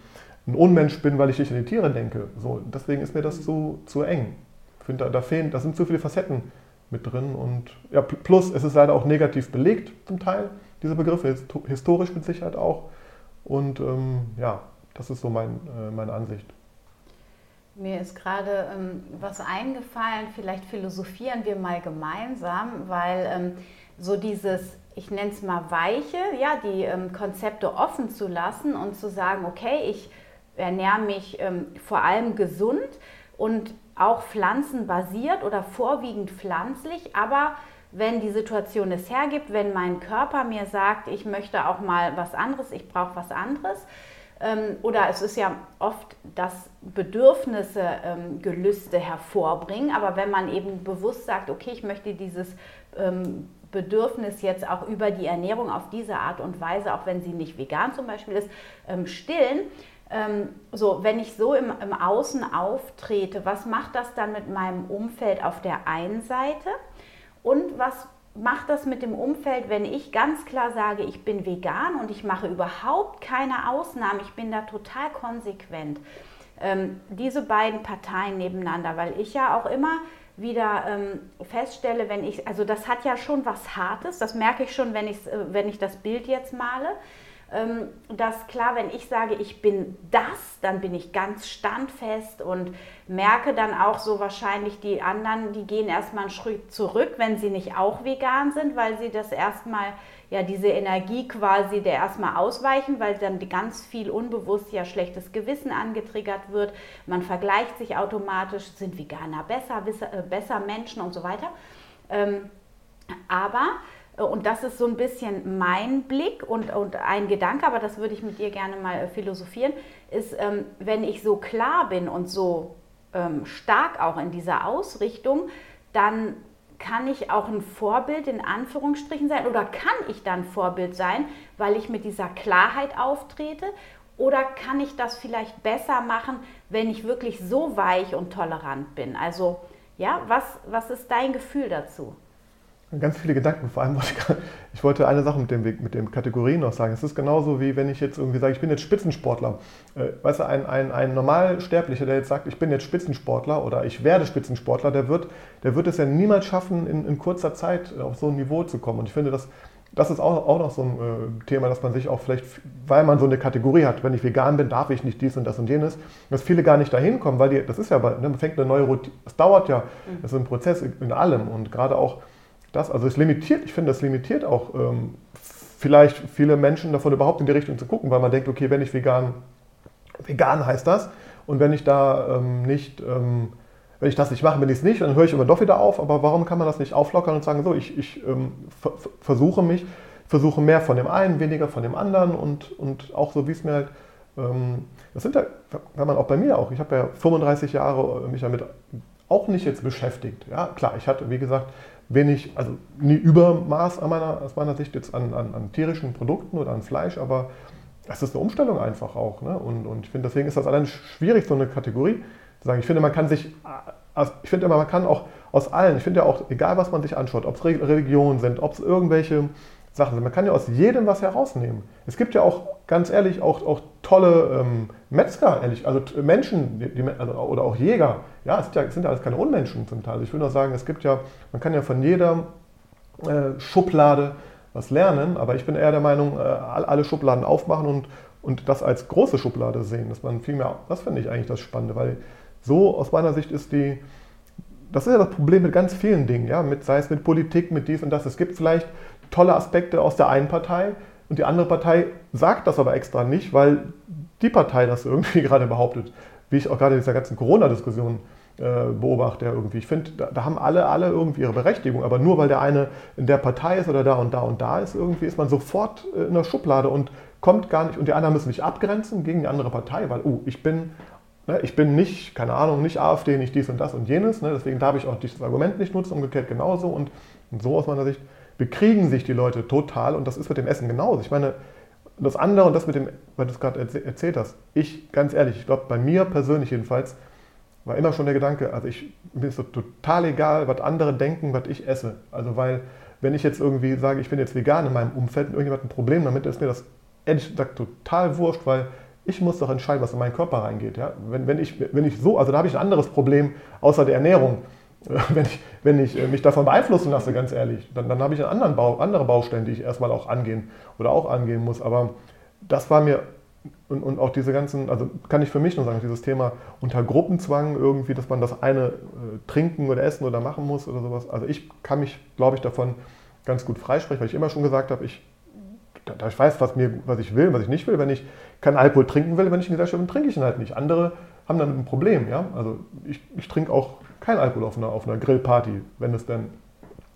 ein Unmensch bin, weil ich nicht an die Tiere denke. So, deswegen ist mir das mhm. zu, zu eng. Ich finde, da, da fehlen, da sind zu viele Facetten mit drin. Und ja, plus, es ist leider auch negativ belegt zum Teil, diese Begriffe, historisch mit Sicherheit auch. Und ähm, ja, das ist so mein, äh, meine Ansicht. Mir ist gerade ähm, was eingefallen, vielleicht philosophieren wir mal gemeinsam, weil ähm, so dieses, ich nenne es mal weiche, ja, die ähm, Konzepte offen zu lassen und zu sagen, okay, ich ernähre mich ähm, vor allem gesund und auch pflanzenbasiert oder vorwiegend pflanzlich, aber wenn die Situation es hergibt, wenn mein Körper mir sagt, ich möchte auch mal was anderes, ich brauche was anderes, oder es ist ja oft, dass Bedürfnisse ähm, Gelüste hervorbringen, aber wenn man eben bewusst sagt, okay, ich möchte dieses ähm, Bedürfnis jetzt auch über die Ernährung auf diese Art und Weise, auch wenn sie nicht vegan zum Beispiel ist, ähm, stillen. Ähm, so, wenn ich so im, im Außen auftrete, was macht das dann mit meinem Umfeld auf der einen Seite? Und was macht das mit dem Umfeld, wenn ich ganz klar sage, ich bin vegan und ich mache überhaupt keine Ausnahmen, ich bin da total konsequent. Ähm, diese beiden Parteien nebeneinander, weil ich ja auch immer wieder ähm, feststelle, wenn ich, also das hat ja schon was Hartes, das merke ich schon, wenn, äh, wenn ich das Bild jetzt male. Ähm, dass klar, wenn ich sage, ich bin das, dann bin ich ganz standfest und merke dann auch so wahrscheinlich die anderen, die gehen erstmal einen Schritt zurück, wenn sie nicht auch vegan sind, weil sie das erstmal, ja, diese Energie quasi der erstmal ausweichen, weil dann ganz viel unbewusst ja schlechtes Gewissen angetriggert wird. Man vergleicht sich automatisch, sind Veganer besser, äh, besser Menschen und so weiter. Ähm, aber und das ist so ein bisschen mein Blick und, und ein Gedanke, aber das würde ich mit dir gerne mal äh, philosophieren, ist, ähm, wenn ich so klar bin und so ähm, stark auch in dieser Ausrichtung, dann kann ich auch ein Vorbild in Anführungsstrichen sein oder kann ich dann Vorbild sein, weil ich mit dieser Klarheit auftrete? Oder kann ich das vielleicht besser machen, wenn ich wirklich so weich und tolerant bin? Also, ja, was, was ist dein Gefühl dazu? Ganz viele Gedanken. Vor allem, wollte ich, ich wollte eine Sache mit dem, mit dem Kategorien noch sagen. Es ist genauso wie wenn ich jetzt irgendwie sage, ich bin jetzt Spitzensportler. Äh, weißt du, ein, ein, ein Normalsterblicher, der jetzt sagt, ich bin jetzt Spitzensportler oder ich werde Spitzensportler, der wird, der wird es ja niemals schaffen, in, in kurzer Zeit auf so ein Niveau zu kommen. Und ich finde, das, das ist auch, auch noch so ein äh, Thema, dass man sich auch vielleicht, weil man so eine Kategorie hat, wenn ich vegan bin, darf ich nicht dies und das und jenes, dass viele gar nicht dahin kommen, weil die, das ist ja, ne, man fängt eine neue Routine, es dauert ja, mhm. das ist ein Prozess in allem und gerade auch das, also es limitiert, ich finde, das limitiert auch ähm, vielleicht viele Menschen davon überhaupt in die Richtung zu gucken, weil man denkt, okay, wenn ich vegan, vegan heißt das. Und wenn ich da ähm, nicht, ähm, wenn ich das nicht mache, bin ich es nicht, dann höre ich immer doch wieder auf, aber warum kann man das nicht auflockern und sagen, so, ich, ich ähm, versuche mich, versuche mehr von dem einen, weniger von dem anderen und, und auch so, wie es mir halt, ähm, das sind ja, kann man auch bei mir auch, ich habe ja 35 Jahre mich damit auch nicht jetzt beschäftigt. Ja, klar, ich hatte, wie gesagt, wenig, also nie Übermaß meiner, aus meiner Sicht jetzt an, an, an, tierischen Produkten oder an Fleisch, aber es ist eine Umstellung einfach auch. Ne? Und, und ich finde, deswegen ist das allein schwierig, so eine Kategorie zu sagen. Ich finde, man kann sich, ich finde immer, man kann auch aus allen, ich finde ja auch, egal was man sich anschaut, ob es Religionen sind, ob es irgendwelche Sachen sind, man kann ja aus jedem was herausnehmen. Es gibt ja auch, ganz ehrlich, auch, auch tolle ähm, Metzger, ehrlich, also Menschen die, die, also, oder auch Jäger. Ja es, ja, es sind ja alles keine Unmenschen zum Teil. Ich will nur sagen, es gibt ja, man kann ja von jeder äh, Schublade was lernen, aber ich bin eher der Meinung, äh, alle Schubladen aufmachen und, und das als große Schublade sehen, dass man viel mehr, das finde ich eigentlich das Spannende, weil so aus meiner Sicht ist die, das ist ja das Problem mit ganz vielen Dingen, ja, mit, sei es mit Politik, mit dies und das. Es gibt vielleicht tolle Aspekte aus der einen Partei und die andere Partei sagt das aber extra nicht, weil die Partei das irgendwie gerade behauptet, wie ich auch gerade in dieser ganzen Corona-Diskussion äh, beobachte. Irgendwie. Ich finde, da, da, haben alle, alle irgendwie ihre Berechtigung, aber nur weil der eine in der Partei ist oder da und da und da ist, irgendwie ist man sofort äh, in der Schublade und kommt gar nicht, und die anderen müssen sich abgrenzen gegen die andere Partei, weil, oh, ich bin, ne, ich bin nicht, keine Ahnung, nicht AfD, nicht dies und das und jenes, ne, deswegen darf ich auch dieses Argument nicht nutzen, umgekehrt genauso und, und so aus meiner Sicht bekriegen sich die Leute total und das ist mit dem Essen genauso. Ich meine, das andere und das mit dem, weil du es gerade erzählt hast, ich, ganz ehrlich, ich glaube, bei mir persönlich jedenfalls, war immer schon der Gedanke, also ich, mir ist so total egal, was andere denken, was ich esse. Also weil, wenn ich jetzt irgendwie sage, ich bin jetzt vegan in meinem Umfeld und irgendjemand ein Problem damit, ist mir das ehrlich gesagt total wurscht, weil ich muss doch entscheiden, was in meinen Körper reingeht. Ja? Wenn, wenn, ich, wenn ich so, also da habe ich ein anderes Problem außer der Ernährung. wenn ich, wenn ich äh, mich davon beeinflussen lasse, ganz ehrlich, dann, dann habe ich einen anderen Bau, andere Baustellen, die ich erstmal auch angehen oder auch angehen muss. Aber das war mir und, und auch diese ganzen, also kann ich für mich nur sagen, dieses Thema unter Gruppenzwang irgendwie, dass man das eine äh, trinken oder essen oder machen muss oder sowas. Also ich kann mich, glaube ich, davon ganz gut freisprechen, weil ich immer schon gesagt habe, ich, da, ich weiß, was, mir, was ich will, was ich nicht will. Wenn ich keinen Alkohol trinken will, wenn ich in Gesellschaft bin, trinke ich ihn halt nicht. Andere haben dann ein Problem. Ja? Also ich, ich trinke auch kein Alkohol auf einer, auf einer Grillparty, wenn es denn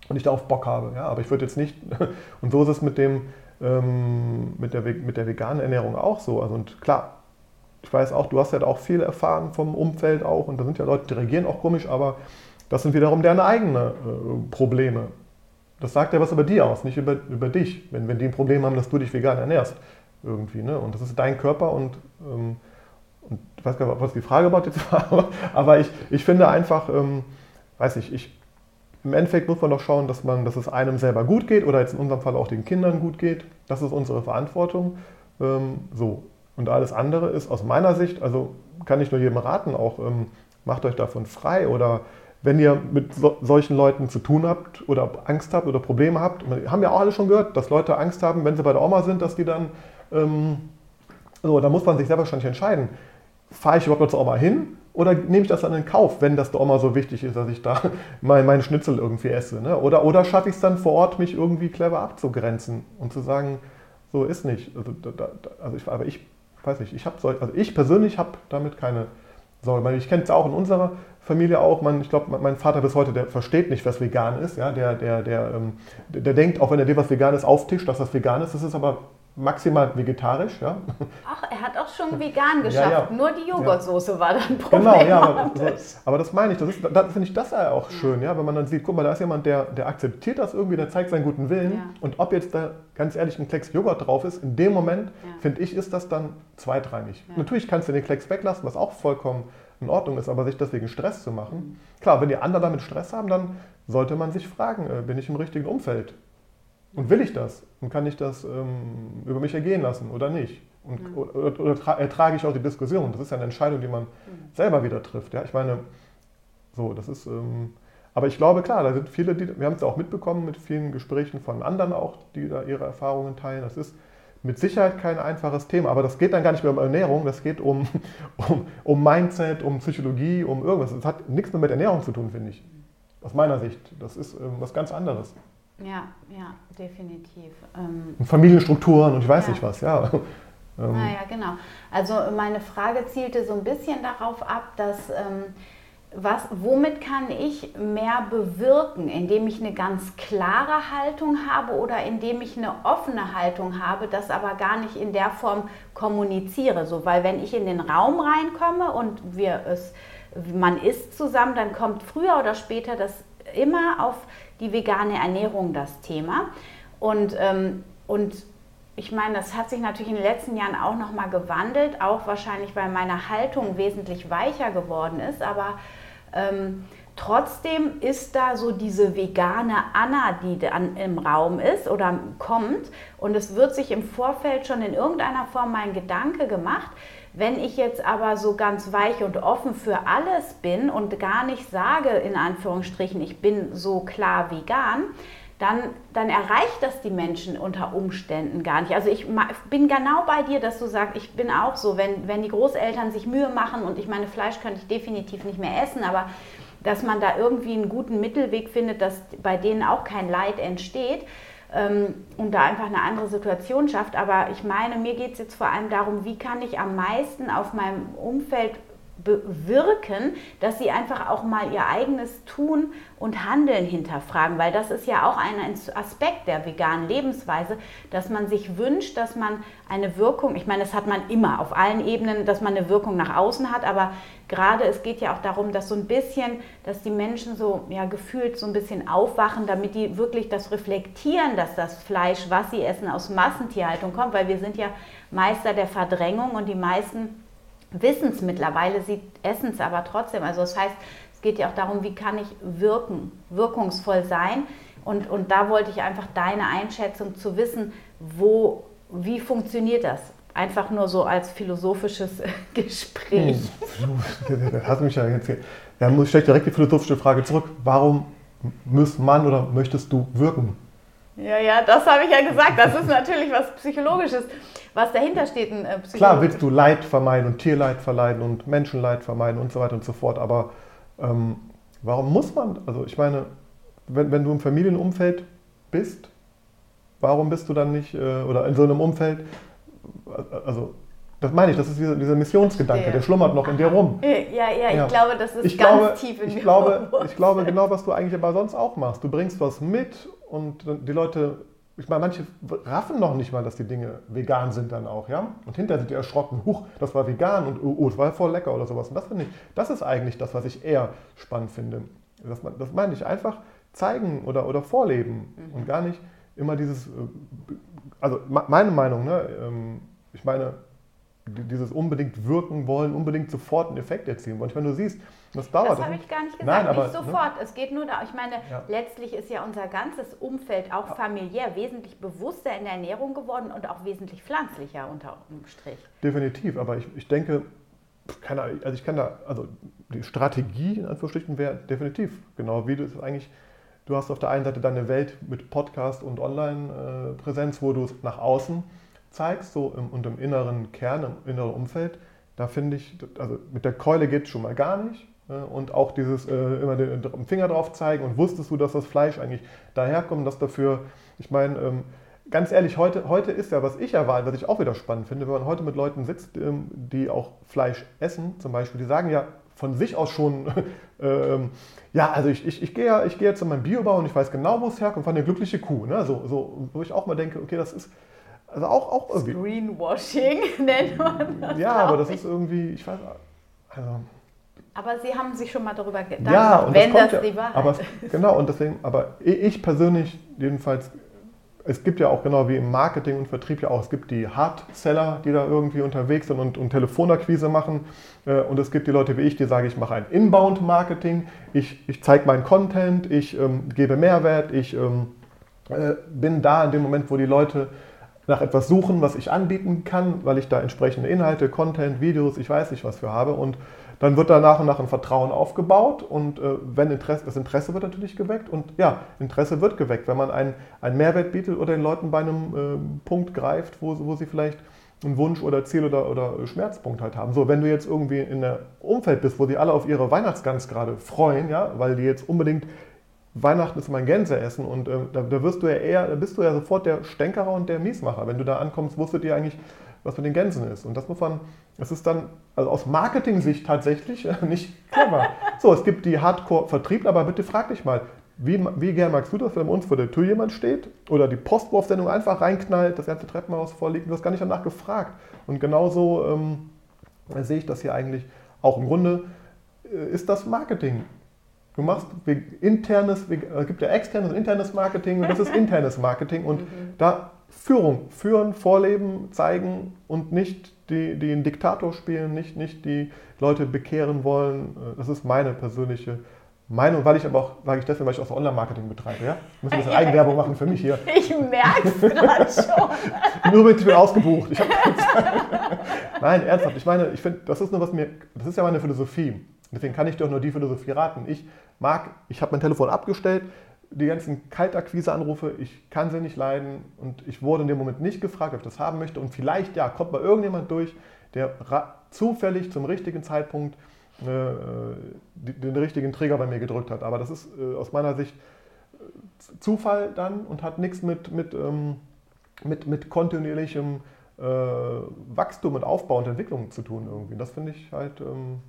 und ich darauf Bock habe. Ja? Aber ich würde jetzt nicht, und so ist es mit, dem, ähm, mit, der, mit der veganen Ernährung auch so. Also und klar, ich weiß auch, du hast ja auch viel erfahren vom Umfeld auch und da sind ja Leute, die reagieren auch komisch, aber das sind wiederum deren eigene äh, Probleme. das sagt ja was über die aus, nicht über, über dich, wenn, wenn die ein Problem haben, dass du dich vegan ernährst. Irgendwie, ne? Und das ist dein Körper und, ähm, und ich weiß gar nicht, was die Frage war, aber ich, ich finde einfach, ähm, weiß ich, ich, im Endeffekt muss man doch schauen, dass, man, dass es einem selber gut geht oder jetzt in unserem Fall auch den Kindern gut geht. Das ist unsere Verantwortung. Ähm, so. Und alles andere ist aus meiner Sicht, also kann ich nur jedem raten, auch ähm, macht euch davon frei oder wenn ihr mit so, solchen Leuten zu tun habt oder Angst habt oder Probleme habt, wir haben ja auch alle schon gehört, dass Leute Angst haben, wenn sie bei der Oma sind, dass die dann, ähm, so, da muss man sich sehr wahrscheinlich entscheiden, fahre ich überhaupt noch zur Oma hin oder nehme ich das dann in Kauf, wenn das der Oma so wichtig ist, dass ich da meinen mein Schnitzel irgendwie esse? Ne? Oder, oder schaffe ich es dann vor Ort, mich irgendwie clever abzugrenzen und zu sagen, so ist nicht. Also, da, also ich, aber ich weiß nicht, ich habe also ich persönlich habe damit keine Sorge. Ich kenne es auch in unserer Familie auch. Man, ich glaube, mein Vater bis heute, der versteht nicht, was vegan ist. Ja? Der, der, der, ähm, der, der denkt, auch wenn er dir was Veganes auftischt, dass das vegan ist. Das ist aber maximal vegetarisch. Ja? Ach, er hat auch schon vegan geschafft. Ja, ja. Nur die Joghurtsoße war dann Problem. Genau, ja, aber, aber, das meine ich. Das, ist, das finde ich das auch schön, ja, wenn man dann sieht, guck mal, da ist jemand, der, der akzeptiert das irgendwie, der zeigt seinen guten Willen. Und ob jetzt da ganz ehrlich ein Klecks Joghurt drauf ist, in dem Moment, finde ich, ist das dann zweitrangig. Natürlich kannst du den Klecks weglassen, was auch vollkommen in Ordnung ist, aber sich deswegen Stress zu machen. Klar, wenn die anderen damit Stress haben, dann sollte man sich fragen, äh, bin ich im richtigen Umfeld? Und will ich das? Und kann ich das ähm, über mich ergehen lassen oder nicht? Und, ja. oder, oder, ertrage ich auch die Diskussion? Das ist ja eine Entscheidung, die man mhm. selber wieder trifft. Ja? Ich meine, so, das ist. Ähm, aber ich glaube, klar, da sind viele, die, wir haben es auch mitbekommen mit vielen Gesprächen von anderen auch, die da ihre Erfahrungen teilen. Das ist mit Sicherheit kein einfaches Thema, aber das geht dann gar nicht mehr um Ernährung, das geht um, um, um Mindset, um Psychologie, um irgendwas. Das hat nichts mehr mit Ernährung zu tun, finde ich. Aus meiner Sicht. Das ist ähm, was ganz anderes. Ja, ja, definitiv. Ähm, Familienstrukturen und ich weiß ja. nicht was, ja. Ähm, naja, genau. Also meine Frage zielte so ein bisschen darauf ab, dass ähm, was, womit kann ich mehr bewirken, indem ich eine ganz klare Haltung habe oder indem ich eine offene Haltung habe, das aber gar nicht in der Form kommuniziere. So, weil wenn ich in den Raum reinkomme und wir es, man isst zusammen, dann kommt früher oder später das immer auf die vegane Ernährung das Thema. Und, ähm, und ich meine, das hat sich natürlich in den letzten Jahren auch nochmal gewandelt, auch wahrscheinlich, weil meine Haltung wesentlich weicher geworden ist, aber ähm, trotzdem ist da so diese vegane Anna, die dann im Raum ist oder kommt und es wird sich im Vorfeld schon in irgendeiner Form mein Gedanke gemacht. Wenn ich jetzt aber so ganz weich und offen für alles bin und gar nicht sage, in Anführungsstrichen, ich bin so klar vegan, dann, dann erreicht das die Menschen unter Umständen gar nicht. Also ich bin genau bei dir, dass du sagst, ich bin auch so, wenn, wenn die Großeltern sich Mühe machen und ich meine, Fleisch könnte ich definitiv nicht mehr essen, aber dass man da irgendwie einen guten Mittelweg findet, dass bei denen auch kein Leid entsteht und da einfach eine andere Situation schafft. Aber ich meine, mir geht es jetzt vor allem darum, wie kann ich am meisten auf meinem Umfeld bewirken, dass sie einfach auch mal ihr eigenes Tun und Handeln hinterfragen, weil das ist ja auch ein Aspekt der veganen Lebensweise, dass man sich wünscht, dass man eine Wirkung, ich meine, das hat man immer auf allen Ebenen, dass man eine Wirkung nach außen hat, aber gerade es geht ja auch darum, dass so ein bisschen, dass die Menschen so ja gefühlt so ein bisschen aufwachen, damit die wirklich das reflektieren, dass das Fleisch, was sie essen, aus Massentierhaltung kommt, weil wir sind ja Meister der Verdrängung und die meisten wissen es mittlerweile, sie essen es aber trotzdem. Also das heißt, es geht ja auch darum, wie kann ich wirken, wirkungsvoll sein. Und, und da wollte ich einfach deine Einschätzung zu wissen, wo, wie funktioniert das? Einfach nur so als philosophisches Gespräch. Das hat mich ja jetzt. Ja, muss ich direkt die philosophische Frage zurück. Warum muss man oder möchtest du wirken? Ja, ja, das habe ich ja gesagt. Das ist natürlich was Psychologisches, was dahinter steht. Ein, äh, Klar willst du Leid vermeiden und Tierleid vermeiden und Menschenleid vermeiden und so weiter und so fort. Aber ähm, warum muss man? Also ich meine, wenn, wenn du im Familienumfeld bist, warum bist du dann nicht, äh, oder in so einem Umfeld, also das meine ich, das ist dieser, dieser Missionsgedanke, der, der schlummert noch in dir rum. Ja, ja, ja, ich glaube, das ist ich ganz glaube, tief in ich glaube, ich glaube genau, was du eigentlich aber sonst auch machst. Du bringst was mit und die Leute, ich meine, manche raffen noch nicht mal, dass die Dinge vegan sind dann auch, ja? Und hinterher sind die erschrocken, huch, das war vegan und oh, oh das war voll lecker oder sowas. Und das finde ich, das ist eigentlich das, was ich eher spannend finde. Das, das meine ich einfach, zeigen oder, oder vorleben mhm. und gar nicht immer dieses, äh, also meine Meinung, ne, ähm, ich meine, dieses unbedingt wirken wollen, unbedingt sofort einen Effekt erzielen wollen. Ich meine, du siehst, das dauert. Das habe ich gar nicht gesagt. Nein, aber, nicht ne? sofort. Ne? Es geht nur da. Ich meine, ja. letztlich ist ja unser ganzes Umfeld auch familiär wesentlich bewusster in der Ernährung geworden und auch wesentlich pflanzlicher unter dem Strich. Definitiv. Aber ich, ich denke, keine, also ich kann da, also die Strategie in Anführungsstrichen wäre definitiv genau wie du es eigentlich. Du hast auf der einen Seite deine Welt mit Podcast und Online-Präsenz, wo du es nach außen zeigst, so im, und im inneren Kern, im inneren Umfeld, da finde ich, also mit der Keule geht es schon mal gar nicht. Äh, und auch dieses äh, immer den, Finger drauf zeigen und wusstest du, dass das Fleisch eigentlich daherkommt, dass dafür, ich meine, ähm, ganz ehrlich, heute, heute ist ja, was ich erwarte, was ich auch wieder spannend finde, wenn man heute mit Leuten sitzt, ähm, die auch Fleisch essen, zum Beispiel, die sagen ja von sich aus schon, ähm, ja, also ich, ich, ich gehe ja, ich gehe zu meinem Biobau und ich weiß genau, wo es herkommt, von der glückliche Kuh. Ne? So, so, wo ich auch mal denke, okay, das ist, also auch, auch irgendwie. Greenwashing nennt man das. Ja, aber das ist irgendwie, ich weiß, also. Aber Sie haben sich schon mal darüber gedacht, ja, wenn das, das ja, die Wahrheit aber, ist. Genau, und deswegen, aber ich persönlich jedenfalls, es gibt ja auch genau wie im Marketing und Vertrieb ja auch, es gibt die Hardseller, die da irgendwie unterwegs sind und, und Telefonakquise machen. Äh, und es gibt die Leute wie ich, die sagen, ich mache ein Inbound-Marketing, ich, ich zeige meinen Content, ich ähm, gebe Mehrwert, ich ähm, äh, bin da in dem Moment, wo die Leute nach etwas suchen, was ich anbieten kann, weil ich da entsprechende Inhalte, Content, Videos, ich weiß nicht was für habe. Und dann wird da nach und nach ein Vertrauen aufgebaut und äh, wenn Interesse, das Interesse wird natürlich geweckt und ja, Interesse wird geweckt, wenn man einen, einen Mehrwert bietet oder den Leuten bei einem äh, Punkt greift, wo, wo sie vielleicht einen Wunsch oder Ziel oder, oder Schmerzpunkt halt haben. So, wenn du jetzt irgendwie in einem Umfeld bist, wo die alle auf ihre Weihnachtsgans gerade freuen, ja, weil die jetzt unbedingt Weihnachten ist mein Gänseessen und äh, da, da, wirst du ja eher, da bist du ja sofort der Stänkerer und der Miesmacher. Wenn du da ankommst, wusstet ihr eigentlich, was mit den Gänsen ist. Und das muss man, das ist dann also aus Marketing-Sicht tatsächlich äh, nicht clever. So, es gibt die Hardcore-Vertriebler, aber bitte frag dich mal, wie, wie gern magst du das, wenn bei uns vor der Tür jemand steht oder die Postwurfsendung einfach reinknallt, das ganze Treppenhaus vorliegt und du hast gar nicht danach gefragt. Und genauso ähm, sehe ich das hier eigentlich auch im Grunde äh, ist das Marketing. Du machst internes, es gibt ja externes und internes Marketing und das ist internes Marketing und mhm. da Führung, führen, vorleben, zeigen und nicht die, die einen Diktator spielen, nicht, nicht die Leute bekehren wollen. Das ist meine persönliche Meinung, weil ich aber auch, sage ich deswegen, weil ich auch so Online-Marketing betreibe. Ja? Ich muss ein bisschen Eigenwerbung machen für mich hier. Ich merke es gerade schon. Nur mit, ich bin ausgebucht. Ich Nein, ernsthaft. Ich meine, ich finde, das ist nur was mir, das ist ja meine Philosophie. Deswegen kann ich auch nur die Philosophie raten. Ich mag, ich habe mein Telefon abgestellt, die ganzen Kaltakquise-Anrufe, ich kann sie nicht leiden und ich wurde in dem Moment nicht gefragt, ob ich das haben möchte und vielleicht, ja, kommt mal irgendjemand durch, der zufällig zum richtigen Zeitpunkt äh, den richtigen Trigger bei mir gedrückt hat. Aber das ist äh, aus meiner Sicht äh, Zufall dann und hat nichts mit, mit, ähm, mit, mit kontinuierlichem Wachstum und Aufbau und Entwicklung zu tun irgendwie. Das finde ich halt... Ähm,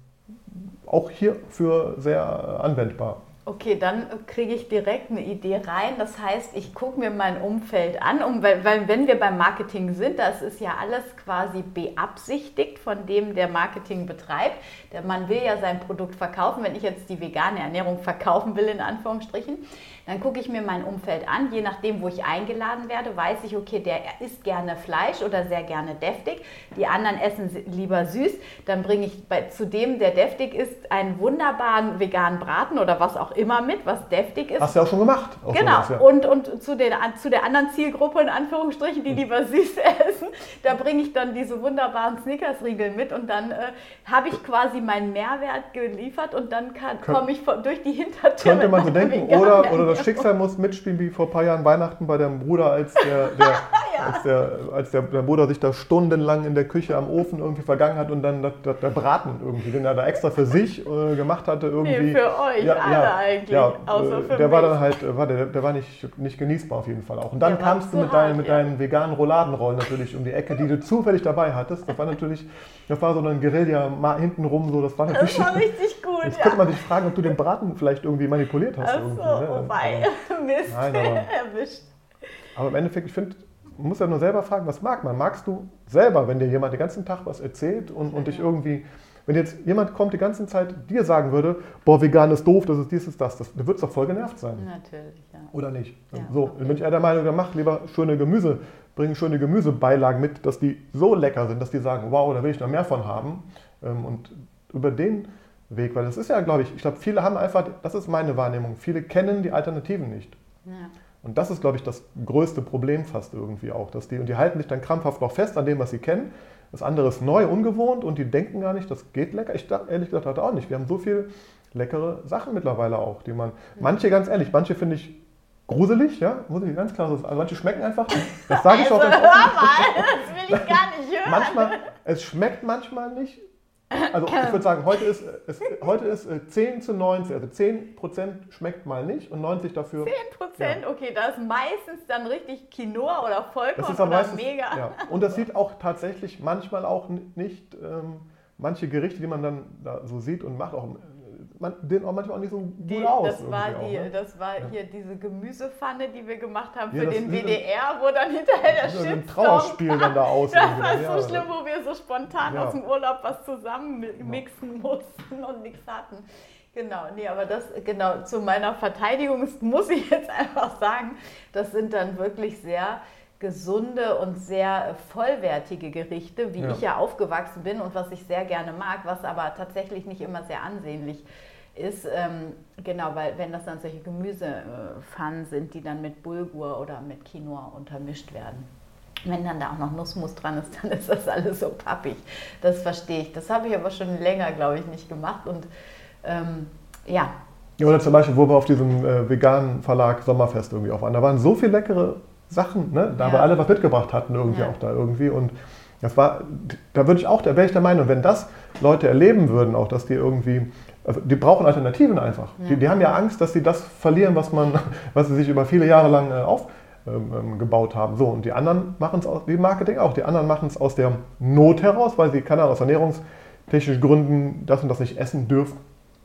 auch hierfür sehr anwendbar. Okay, dann kriege ich direkt eine Idee rein. Das heißt, ich gucke mir mein Umfeld an, um, weil, weil, wenn wir beim Marketing sind, das ist ja alles quasi beabsichtigt von dem, der Marketing betreibt. Der man will ja sein Produkt verkaufen. Wenn ich jetzt die vegane Ernährung verkaufen will, in Anführungsstrichen, dann gucke ich mir mein Umfeld an. Je nachdem, wo ich eingeladen werde, weiß ich, okay, der isst gerne Fleisch oder sehr gerne deftig. Die anderen essen lieber süß. Dann bringe ich bei, zu dem, der deftig ist, einen wunderbaren veganen Braten oder was auch immer mit, was deftig ist. Hast du ja auch schon gemacht. Genau. Sowas, ja. Und, und zu, den, zu der anderen Zielgruppe, in Anführungsstrichen, die hm. lieber süß essen, da bringe ich dann diese wunderbaren Snickers-Riegel mit und dann äh, habe ich quasi meinen Mehrwert geliefert und dann komme ich von, durch die Hintertür. Könnte man so denken, oder, oder das Schicksal muss mitspielen wie vor ein paar Jahren Weihnachten bei deinem Bruder, als der, der. als, der, als der, der, Bruder sich da stundenlang in der Küche am Ofen irgendwie vergangen hat und dann der Braten irgendwie, den er da extra für sich äh, gemacht hatte irgendwie. Nee, für euch ja, alle ja, eigentlich, ja, außer für Der mich. war dann halt, war der, der war nicht, nicht genießbar auf jeden Fall auch. Und dann kamst du mit, hart, deinen, mit deinen veganen Rouladenrollen natürlich um die Ecke, die du zufällig dabei hattest. Das war natürlich, das war so ein Guerilla hintenrum so, das war natürlich... Das war richtig gut, Jetzt könnte man sich fragen, ob du den Braten vielleicht irgendwie manipuliert hast. Ach so, ne? wobei, Mist, Nein, aber, erwischt. Aber im Endeffekt, ich finde, man muss ja nur selber fragen, was mag man? Magst du selber, wenn dir jemand den ganzen Tag was erzählt und, und dich irgendwie, wenn jetzt jemand kommt die ganze Zeit dir sagen würde, boah, vegan ist doof, das ist dies, ist das, das du würdest doch voll genervt sein. Natürlich, ja. Oder nicht? Ja, so, okay. dann bin ich eher der Meinung, dann mach lieber schöne Gemüse, bring schöne Gemüsebeilagen mit, dass die so lecker sind, dass die sagen, wow, da will ich noch mehr von haben. Ähm, Und über den Weg, weil das ist ja, glaube ich, ich glaube, viele haben einfach, das ist meine Wahrnehmung, viele kennen die Alternativen nicht. ja. Und das ist, glaube ich, das größte Problem fast irgendwie auch, dass die, und die halten sich dann krampfhaft noch fest an dem, was sie kennen. Das andere ist neu, ungewohnt und die denken gar nicht, das geht lecker. Ich dachte, ehrlich gesagt hatte auch nicht. Wir haben so viele leckere Sachen mittlerweile auch, die man, manche ganz ehrlich, manche finde ich gruselig, ja, muss ich ganz klar sagen. Also manche schmecken einfach, das sage ich auch Also ganz hör offen. mal, das will ich gar nicht hören. Manchmal, es schmeckt manchmal nicht. Also ich würde sagen, heute ist, es, heute ist äh, 10 zu 90, also 10 Prozent schmeckt mal nicht und 90 dafür. 10 Prozent, okay, da ist meistens dann richtig Quinoa oder Das Vollkorn ist oder meisten. Mega. Ja. Und das sieht auch tatsächlich manchmal auch nicht, ähm, manche Gerichte, die man dann da so sieht und macht, auch, äh, man, sehen auch manchmal auch nicht so gut Die, aus. das war, die, auch, ne? das war Ja. hier diese Gemüsepfanne, die wir gemacht haben Ja, für den WDR, wo dann hinterher der So ein Trauerspiel dann da aus. Das war Ja, so schlimm, wo wir so spontan Ja. aus dem Urlaub was zusammen mi- mixen mussten und nichts hatten. Genau, nee, aber das, genau, zu meiner Verteidigung muss ich jetzt einfach sagen, das sind dann wirklich sehr gesunde und sehr vollwertige Gerichte, wie Ja. ich ja aufgewachsen bin und was ich sehr gerne mag, was aber tatsächlich nicht immer sehr ansehnlich ist. Ähm, genau, weil wenn das dann solche Gemüsepfannen sind, die dann mit Bulgur oder mit Quinoa untermischt werden. Wenn dann da auch noch Nussmus dran ist, dann ist das alles so pappig. Das verstehe ich. Das habe ich aber schon länger, glaube ich, nicht gemacht. Und ähm, ja, Ja, oder zum Beispiel, wo wir auf diesem äh, veganen Verlag Sommerfest irgendwie auch waren. Da waren so viele leckere Sachen, ne? da Ja. wir alle was mitgebracht hatten irgendwie Ja. auch da irgendwie. Und das war, da würde ich auch, da wäre ich der Meinung, wenn das Leute erleben würden, auch dass die irgendwie, die brauchen Alternativen einfach. Ja. Die, die haben ja Angst, dass sie das verlieren, was man, was sie sich über viele Jahre lang äh, aufgebaut ähm, gebaut haben. So, und die anderen machen es aus, wie Marketing auch, die anderen machen es aus der Not heraus, weil sie, keine Ahnung, aus ernährungstechnischen Gründen das und das nicht essen dürfen.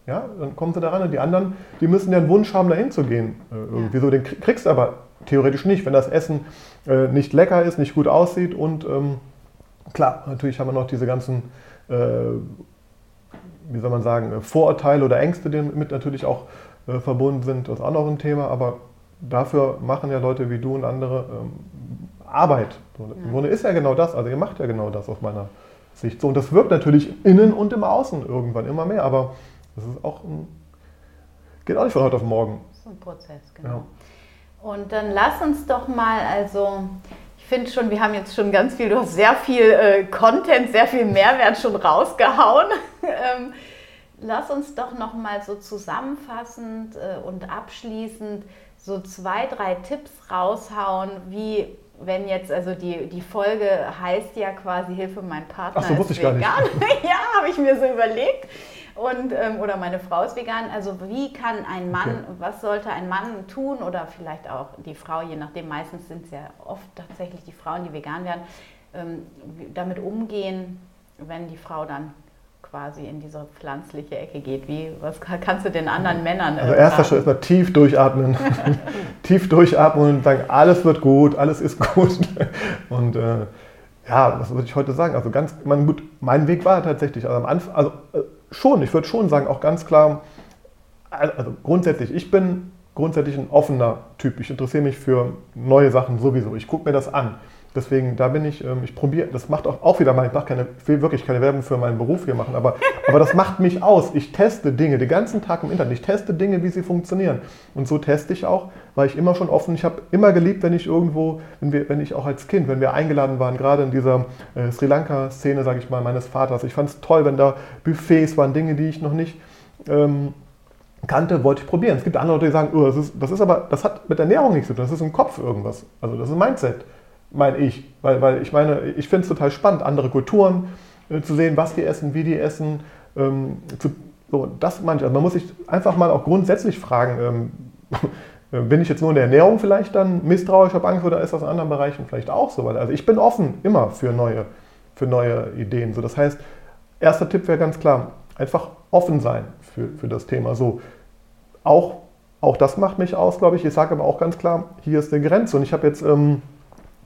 Ja, dann kommen sie daran und die anderen, die müssen ja einen Wunsch haben, dahin zu gehen. Äh, irgendwie Ja. so, den krie- kriegst du aber theoretisch nicht, wenn das Essen äh, nicht lecker ist, nicht gut aussieht und ähm, klar, natürlich haben wir noch diese ganzen, äh, wie soll man sagen, äh, Vorurteile oder Ängste, die mit natürlich auch äh, verbunden sind. Das ist auch noch ein Thema, aber dafür machen ja Leute wie du und andere ähm, Arbeit. So, Im Ja. Grunde ist ja genau das, also ihr macht ja genau das aus meiner Sicht. So, und das wirkt natürlich innen und im Außen irgendwann immer mehr, aber das ist auch ein, geht auch nicht von heute auf morgen. Das ist ein Prozess, genau. Und dann lass uns doch mal, also ich finde schon, wir haben jetzt schon ganz viel, du hast sehr viel äh, Content, sehr viel Mehrwert schon rausgehauen. ähm, lass uns doch noch mal so zusammenfassend äh, und abschließend so zwei, drei Tipps raushauen, wie wenn jetzt, also die, die Folge heißt ja quasi Hilfe, mein Partner Ach so, wusste ist ich gar nicht. vegan. ja, habe ich mir so überlegt. Und, ähm, oder meine Frau ist vegan. Also wie kann ein Mann, Okay. was sollte ein Mann tun oder vielleicht auch die Frau, je nachdem, meistens sind es ja oft tatsächlich die Frauen, die vegan werden, ähm, damit umgehen, wenn die Frau dann quasi in diese pflanzliche Ecke geht. Wie, was ka- kannst du den anderen Männern äh, Also erster? Schritt ist mal tief durchatmen. tief durchatmen und sagen, alles wird gut, alles ist gut. Und äh, ja, was würde ich heute sagen? Also ganz, man, gut, mein Weg war tatsächlich, also am Anfang, also äh, schon, ich würde schon sagen, auch ganz klar, also grundsätzlich, ich bin grundsätzlich ein offener Typ. Ich interessiere mich für neue Sachen sowieso. Ich gucke mir das an. Deswegen, da bin ich, ähm, ich probiere, das macht auch, auch wieder mein, ich mache keine, will wirklich keine Werbung für meinen Beruf hier machen, aber, aber das macht mich aus. Ich teste Dinge den ganzen Tag im Internet. Ich teste Dinge, wie sie funktionieren. Und so teste ich auch, weil ich immer schon offen, ich habe immer geliebt, wenn ich irgendwo, wenn, wir, wenn ich auch als Kind, wenn wir eingeladen waren, gerade in dieser äh, Sri Lanka-Szene, sage ich mal, meines Vaters. Ich fand es toll, wenn da Buffets waren, Dinge, die ich noch nicht ähm, kannte, wollte ich probieren. Es gibt andere Leute, die sagen, oh, das, ist, das ist aber, das hat mit Ernährung nichts zu tun, das ist im Kopf irgendwas. Also das ist ein Mindset, meine ich. Weil, weil ich meine, ich finde es total spannend, andere Kulturen äh, zu sehen, was die essen, wie die essen. Ähm, zu, so, das meine. Also man muss sich einfach mal auch grundsätzlich fragen, ähm, äh, bin ich jetzt nur in der Ernährung vielleicht dann misstrauisch, habe Angst oder ist das in anderen Bereichen vielleicht auch so? Weil, also ich bin offen immer für neue, für neue Ideen. So, das heißt, erster Tipp wäre ganz klar, einfach offen sein für, für das Thema. So, auch, auch das macht mich aus, glaube ich. Ich sage aber auch ganz klar, hier ist eine Grenze. Und ich habe jetzt ähm,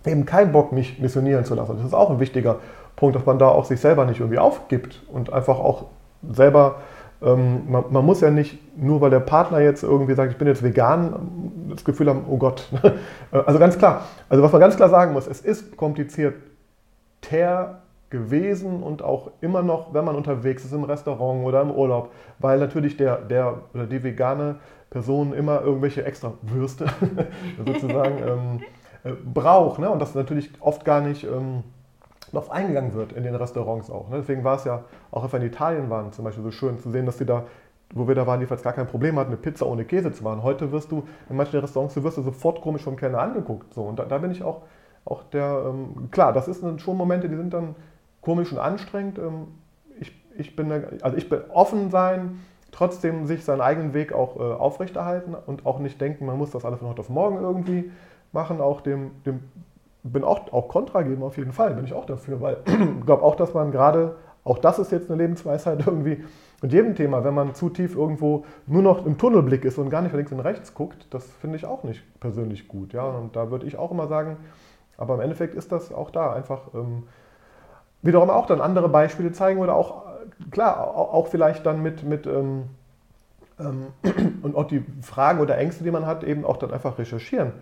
eben keinen Bock, mich missionieren zu lassen. Das ist auch ein wichtiger Punkt, dass man da auch sich selber nicht irgendwie aufgibt und einfach auch selber, ähm, man, man, muss ja nicht, nur weil der Partner jetzt irgendwie sagt, ich bin jetzt vegan, das Gefühl haben, oh Gott. also ganz klar, also was man ganz klar sagen muss, es ist kompliziert gewesen und auch immer noch, wenn man unterwegs ist im Restaurant oder im Urlaub, weil natürlich der, der oder die vegane Person immer irgendwelche extra Würste sozusagen ähm, äh, braucht ne? und das natürlich oft gar nicht ähm, darauf eingegangen wird in den Restaurants auch. Ne? Deswegen war es ja, auch wenn wir in Italien waren, zum Beispiel so schön zu sehen, dass die da, wo wir da waren, jedenfalls gar kein Problem hatten, eine Pizza ohne Käse zu machen. Heute wirst du, in manchen Restaurants, du wirst du sofort komisch vom Kellner angeguckt. So. Und da, da bin ich auch, auch der, ähm, klar, das sind schon Momente, die sind dann komisch und anstrengend. Ähm, ich, ich, bin, also ich bin offen sein, trotzdem sich seinen eigenen Weg auch äh, aufrechterhalten und auch nicht denken, man muss das alles von heute auf morgen irgendwie machen. Auch dem, dem bin auch, auch Kontra geben auf jeden Fall, bin ich auch dafür, weil ich glaube auch, dass man gerade, auch das ist jetzt eine Lebensweisheit irgendwie, mit jedem Thema, wenn man zu tief irgendwo nur noch im Tunnelblick ist und gar nicht links und rechts guckt, das finde ich auch nicht persönlich gut. Ja? Und da würde ich auch immer sagen, aber im Endeffekt ist das auch da einfach ähm, wiederum auch dann andere Beispiele zeigen oder auch, klar, auch, auch vielleicht dann mit, mit ähm, ähm, und auch die Fragen oder Ängste, die man hat, eben auch dann einfach recherchieren.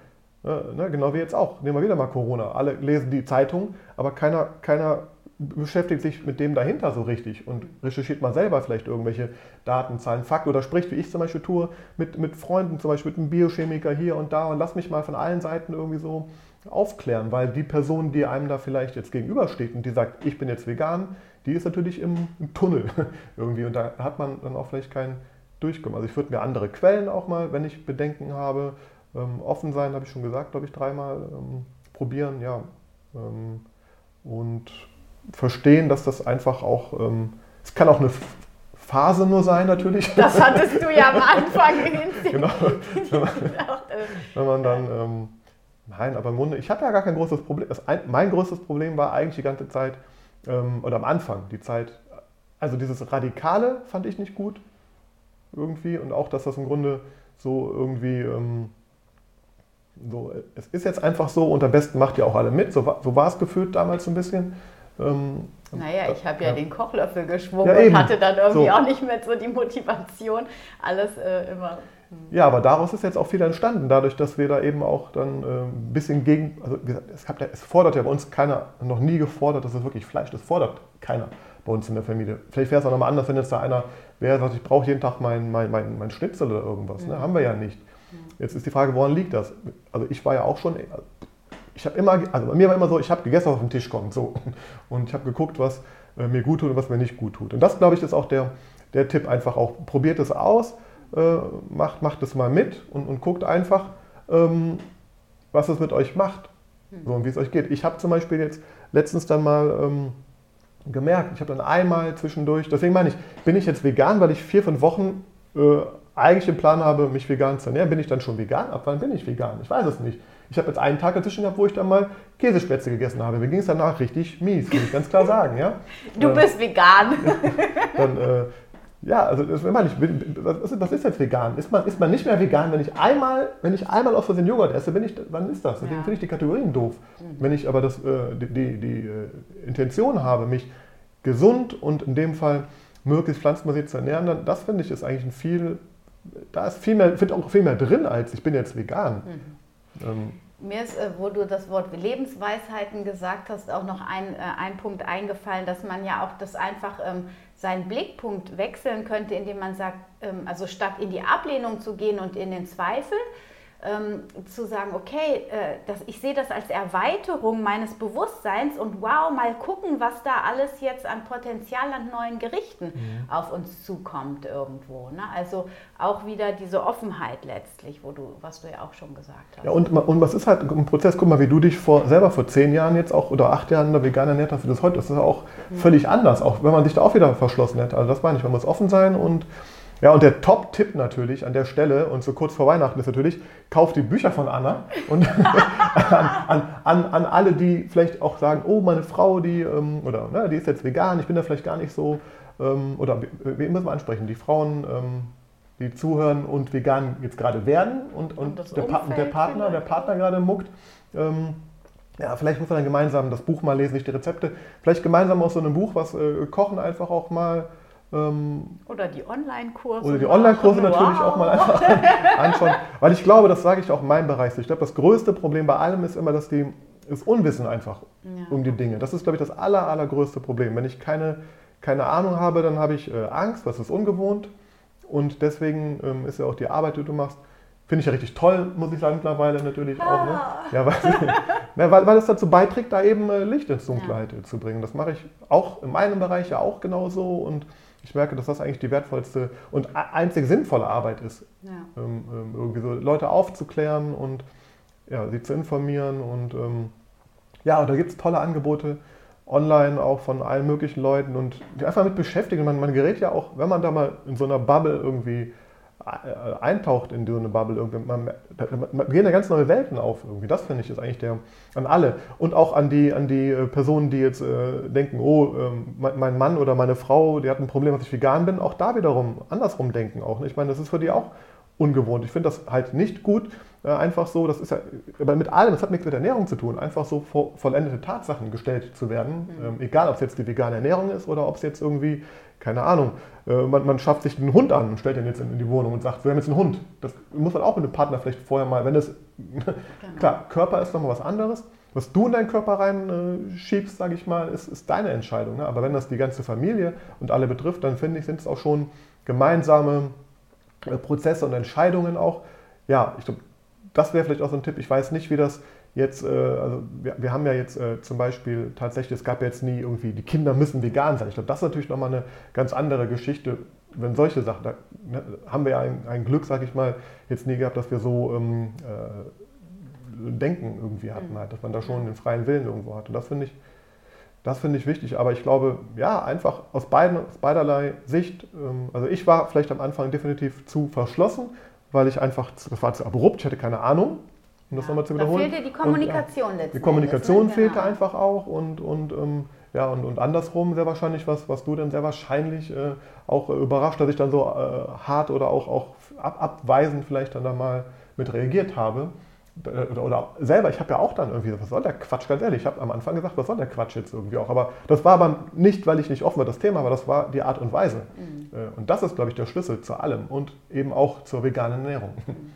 Ne, genau wie jetzt auch. Nehmen wir wieder mal Corona. Alle lesen die Zeitung, aber keiner, keiner beschäftigt sich mit dem dahinter so richtig und recherchiert mal selber vielleicht irgendwelche Daten, Zahlen, Fakten oder spricht, wie ich zum Beispiel tue, mit, mit Freunden, zum Beispiel mit einem Biochemiker hier und da und lass mich mal von allen Seiten irgendwie so aufklären, weil die Person, die einem da vielleicht jetzt gegenübersteht und die sagt, ich bin jetzt vegan, die ist natürlich im, Tunnel irgendwie und da hat man dann auch vielleicht keinen Durchkommen. Also ich würde mir andere Quellen auch mal, wenn ich Bedenken habe, ähm, offen sein, habe ich schon gesagt, glaube ich, dreimal ähm, probieren, ja. Ähm, und verstehen, dass das einfach auch, ähm, es kann auch eine Phase nur sein natürlich. Das hattest du ja am Anfang genau. wenn, man, wenn man dann, ähm, nein, aber im Grunde, ich habe ja gar kein großes Problem. Ein, mein größtes Problem war eigentlich die ganze Zeit, oder am Anfang, die Zeit, also dieses Radikale fand ich nicht gut irgendwie und auch, dass das im Grunde so irgendwie ähm, so, es ist jetzt einfach so und am besten macht ihr auch alle mit. So, so war es gefühlt damals so ein bisschen. Ähm, naja, ich habe ja, ja, den Kochlöffel geschwungen ja, und hatte dann irgendwie so. auch nicht mehr so die Motivation, alles äh, immer. Hm. Ja, aber daraus ist jetzt auch viel entstanden, dadurch, dass wir da eben auch dann äh, ein bisschen gegen, also wie gesagt, es, ja, es, fordert ja bei uns keiner, noch nie gefordert, dass es wirklich Fleisch, das fordert keiner bei uns in der Familie. Vielleicht wäre es auch nochmal anders, wenn jetzt da einer wäre, sagt, ich brauche jeden Tag mein, mein, mein, mein Schnitzel oder irgendwas. Ne? Mhm. Ne? Haben wir ja nicht. Jetzt ist die Frage, woran liegt das? Also ich war ja auch schon, ich habe immer, also bei mir war immer so, ich habe gegessen, was auf den Tisch kommt, so. Und ich habe geguckt, was äh, mir gut tut und was mir nicht gut tut. Und das, glaube ich, ist auch der, der Tipp einfach auch. Probiert es aus, äh, macht, macht es mal mit und, und guckt einfach, ähm, was es mit euch macht so, und wie es euch geht. Ich habe zum Beispiel jetzt letztens dann mal ähm, gemerkt, ich habe dann einmal zwischendurch, deswegen meine ich, bin ich jetzt vegan, weil ich vier, fünf Wochen äh, eigentlich den Plan habe, mich vegan zu ernähren, bin ich dann schon vegan? Ab wann bin ich vegan? Ich weiß es nicht. Ich habe jetzt einen Tag dazwischen gehabt, wo ich dann mal Käsespätzle gegessen habe. Mir ging es danach richtig mies, muss ich ganz klar sagen. Ja? Du bist vegan. dann, äh, ja, also das, meine ich, was, ist, was ist jetzt vegan? Ist man, ist man nicht mehr vegan, wenn ich einmal, wenn ich einmal aus Versehen Joghurt esse, bin ich, wann ist das? Deswegen ja. finde ich die Kategorien doof. Mhm. Wenn ich aber das, äh, die, die, die äh, Intention habe, mich gesund und in dem Fall möglichst pflanzenbasiert zu ernähren, dann das finde ich ist eigentlich ein viel da ist viel mehr, wird auch viel mehr drin, als ich bin jetzt vegan. Mhm. Ähm, mir ist, äh, wo du das Wort Lebensweisheiten gesagt hast, auch noch ein, äh, ein Punkt eingefallen, dass man ja auch das einfach ähm, seinen Blickpunkt wechseln könnte, indem man sagt, ähm, also statt in die Ablehnung zu gehen und in den Zweifel, ähm, zu sagen, okay, äh, das, ich sehe das als Erweiterung meines Bewusstseins und wow, mal gucken, was da alles jetzt an Potenzial an neuen Gerichten mhm. auf uns zukommt irgendwo. Ne? Also auch wieder diese Offenheit letztlich, wo du, was du ja auch schon gesagt hast. Ja, und, und was ist halt ein Prozess, guck mal, wie du dich vor, selber vor zehn Jahren jetzt auch oder acht Jahren vegan ernährt hast, wie das heute ist, das ist auch mhm. völlig anders, auch wenn man sich da auch wieder verschlossen hätte. Also das meine ich, man muss offen sein und ja, und der Top-Tipp natürlich an der Stelle und so kurz vor Weihnachten ist natürlich, kauft die Bücher von Anna und an, an, an, alle, die vielleicht auch sagen, oh, meine Frau, die, ähm, oder, ne, die ist jetzt vegan, ich bin da vielleicht gar nicht so, ähm, oder wen müssen wir ansprechen? Die Frauen, ähm, die zuhören und vegan jetzt gerade werden und, und, und der, pa der, Partner, der Partner gerade muckt. Ja, vielleicht muss man dann gemeinsam das Buch mal lesen, nicht die Rezepte. Vielleicht gemeinsam aus so einem Buch was äh, kochen, einfach auch mal. Ähm, oder die Online-Kurse. Oder die Online-Kurse natürlich auch mal einfach anschauen. Weil ich glaube, das sage ich auch in meinem Bereich. Ich glaube, das größte Problem bei allem ist immer, dass die das Unwissen einfach ja. um die Dinge. Das ist, glaube ich, das aller, allergrößte Problem. Wenn ich keine, keine Ahnung habe, dann habe ich äh, Angst, das ist ungewohnt. Und deswegen ähm, ist ja auch die Arbeit, die du machst, finde ich ja richtig toll, muss ich sagen, mittlerweile natürlich ah. auch. Ne? Ah. Ja, weil, ja, weil, weil es dazu beiträgt, da eben äh, Licht ins Dunkelheit ja. zu bringen. Das mache ich auch in meinem Bereich ja auch genauso. Und ich merke, dass das eigentlich die wertvollste und einzig sinnvolle Arbeit ist. Ja. Ähm, ähm, irgendwie so Leute aufzuklären und ja, sie zu informieren. Und ähm, ja, da gibt es tolle Angebote online auch von allen möglichen Leuten und die einfach mit beschäftigen. Man, man gerät ja auch, wenn man da mal in so einer Bubble irgendwie eintaucht in so eine Bubble, irgendwie, man, man gehen da ganz neue Welten auf irgendwie. Das finde ich ist eigentlich der an alle und auch an die an die äh, Personen, die jetzt äh, denken, oh, äh, mein Mann oder meine Frau, die hat ein Problem, dass ich vegan bin, auch da wiederum andersrum denken auch. Ne? Ich meine, das ist für die auch ungewohnt. Ich finde das halt nicht gut, äh, einfach so, das ist ja, aber mit allem, das hat nichts mit Ernährung zu tun, einfach so vollendete Tatsachen gestellt zu werden, mhm. ähm, egal ob es jetzt die vegane Ernährung ist oder ob es jetzt irgendwie, keine Ahnung, äh, man, man, schafft sich einen Hund an und stellt den jetzt in, die Wohnung und sagt, wir haben jetzt einen Hund. Das muss man auch mit dem Partner vielleicht vorher mal, wenn das, genau. klar, Körper ist nochmal was anderes, was du in deinen Körper reinschiebst, äh, sage ich mal, ist, ist deine Entscheidung. Ne? Aber wenn das die ganze Familie und alle betrifft, dann finde ich, sind es auch schon gemeinsame äh, Prozesse und Entscheidungen auch. Ja, ich glaube, das wäre vielleicht auch so ein Tipp. Ich weiß nicht, wie das jetzt, äh, also wir, wir, haben ja jetzt äh, zum Beispiel tatsächlich, es gab jetzt nie irgendwie, die Kinder müssen vegan sein. Ich glaube, das ist natürlich nochmal eine ganz andere Geschichte, wenn solche Sachen, da ne, haben wir ja ein, ein Glück, sage ich mal, jetzt nie gehabt, dass wir so ähm, äh, Denken irgendwie hatten, mhm. halt, dass man da schon den freien Willen irgendwo hat. Und das finde ich, das finde ich wichtig. Aber ich glaube, ja, einfach aus, beiden, aus beiderlei Sicht, ähm, also ich war vielleicht am Anfang definitiv zu verschlossen, weil ich einfach, das war zu abrupt, ich hatte keine Ahnung, um das ja, nochmal zu wiederholen. Da fehlte die Kommunikation und, ja, Die Kommunikation Endes, ne? fehlte genau. einfach auch und, und, ähm, ja, und, und andersrum sehr wahrscheinlich, was, was du dann sehr wahrscheinlich äh, auch äh, überrascht, dass ich dann so äh, hart oder auch, auch ab, abweisend vielleicht dann da mal mit reagiert habe. Äh, oder selber, ich habe ja auch dann irgendwie, was soll der Quatsch, ganz ehrlich, ich habe am Anfang gesagt, was soll der Quatsch jetzt irgendwie auch. Aber das war aber nicht, weil ich nicht offen war, das Thema, aber das war die Art und Weise. Mhm. Äh, und das ist, glaube ich, der Schlüssel zu allem und eben auch zur veganen Ernährung. Mhm.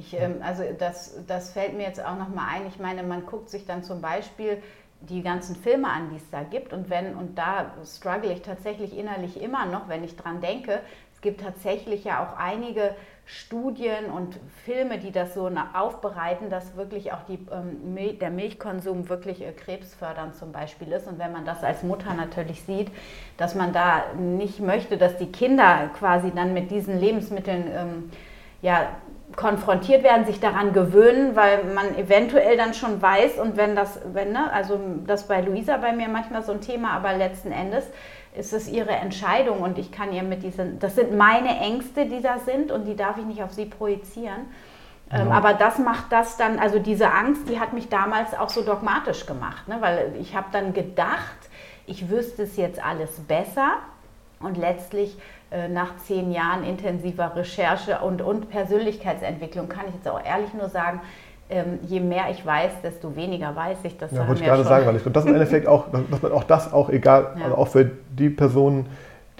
Ich, ähm, also das, das fällt mir jetzt auch nochmal ein. Ich meine, man guckt sich dann zum Beispiel die ganzen Filme an, die es da gibt. Und wenn, und da struggle ich tatsächlich innerlich immer noch, wenn ich dran denke, es gibt tatsächlich ja auch einige Studien und Filme, die das so aufbereiten, dass wirklich auch die, ähm, der Milchkonsum wirklich äh, krebsfördernd zum Beispiel ist. Und wenn man das als Mutter natürlich sieht, dass man da nicht möchte, dass die Kinder quasi dann mit diesen Lebensmitteln ähm, ja, konfrontiert werden, sich daran gewöhnen, weil man eventuell dann schon weiß und wenn das, wenn, ne, also das bei Luisa bei mir manchmal so ein Thema, aber letzten Endes ist es ihre Entscheidung und ich kann ihr mit diesen, das sind meine Ängste, die da sind und die darf ich nicht auf sie projizieren. Ähm, ja. aber das macht das dann, also diese Angst, die hat mich damals auch so dogmatisch gemacht, ne? weil ich habe dann gedacht, ich wüsste es jetzt alles besser und letztlich nach zehn Jahren intensiver Recherche und, und Persönlichkeitsentwicklung kann ich jetzt auch ehrlich nur sagen, ähm, je mehr ich weiß, desto weniger weiß ich. Das ja, wollte ich gerade sagen, weil ich glaube, das ist im Endeffekt auch, dass man auch das auch egal, ja. also auch für die Personen,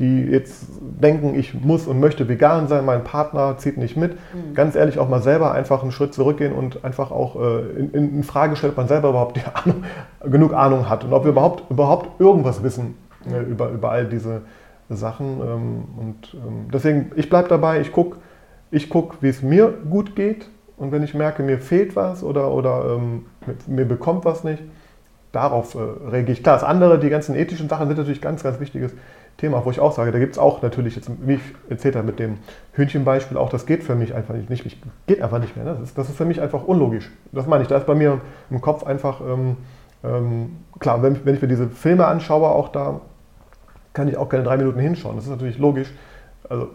die jetzt denken, ich muss und möchte vegan sein, mein Partner zieht nicht mit, mhm. ganz ehrlich auch mal selber einfach einen Schritt zurückgehen und einfach auch äh, in, in, Frage stellt, ob man selber überhaupt die Ahnung, genug Ahnung hat und ob wir überhaupt, überhaupt irgendwas wissen äh, über, über all diese Sachen. Ähm, und ähm, deswegen, ich bleibe dabei, ich gucke, ich guck, wie es mir gut geht und wenn ich merke, mir fehlt was oder, oder ähm, mir bekommt was nicht, darauf äh, reagiere ich. Klar, das andere, die ganzen ethischen Sachen sind natürlich ganz, ganz wichtiges Thema, wo ich auch sage, da gibt es auch natürlich, jetzt, wie ich erzählt habe mit dem Hühnchenbeispiel, auch das geht für mich einfach nicht, nicht geht einfach nicht mehr. Ne? Das, ist, das, ist, für mich einfach unlogisch. Das meine ich, da ist bei mir im Kopf einfach, ähm, ähm, klar, wenn, wenn ich mir diese Filme anschaue, auch da kann ich auch keine drei Minuten hinschauen. Das ist natürlich logisch. Also,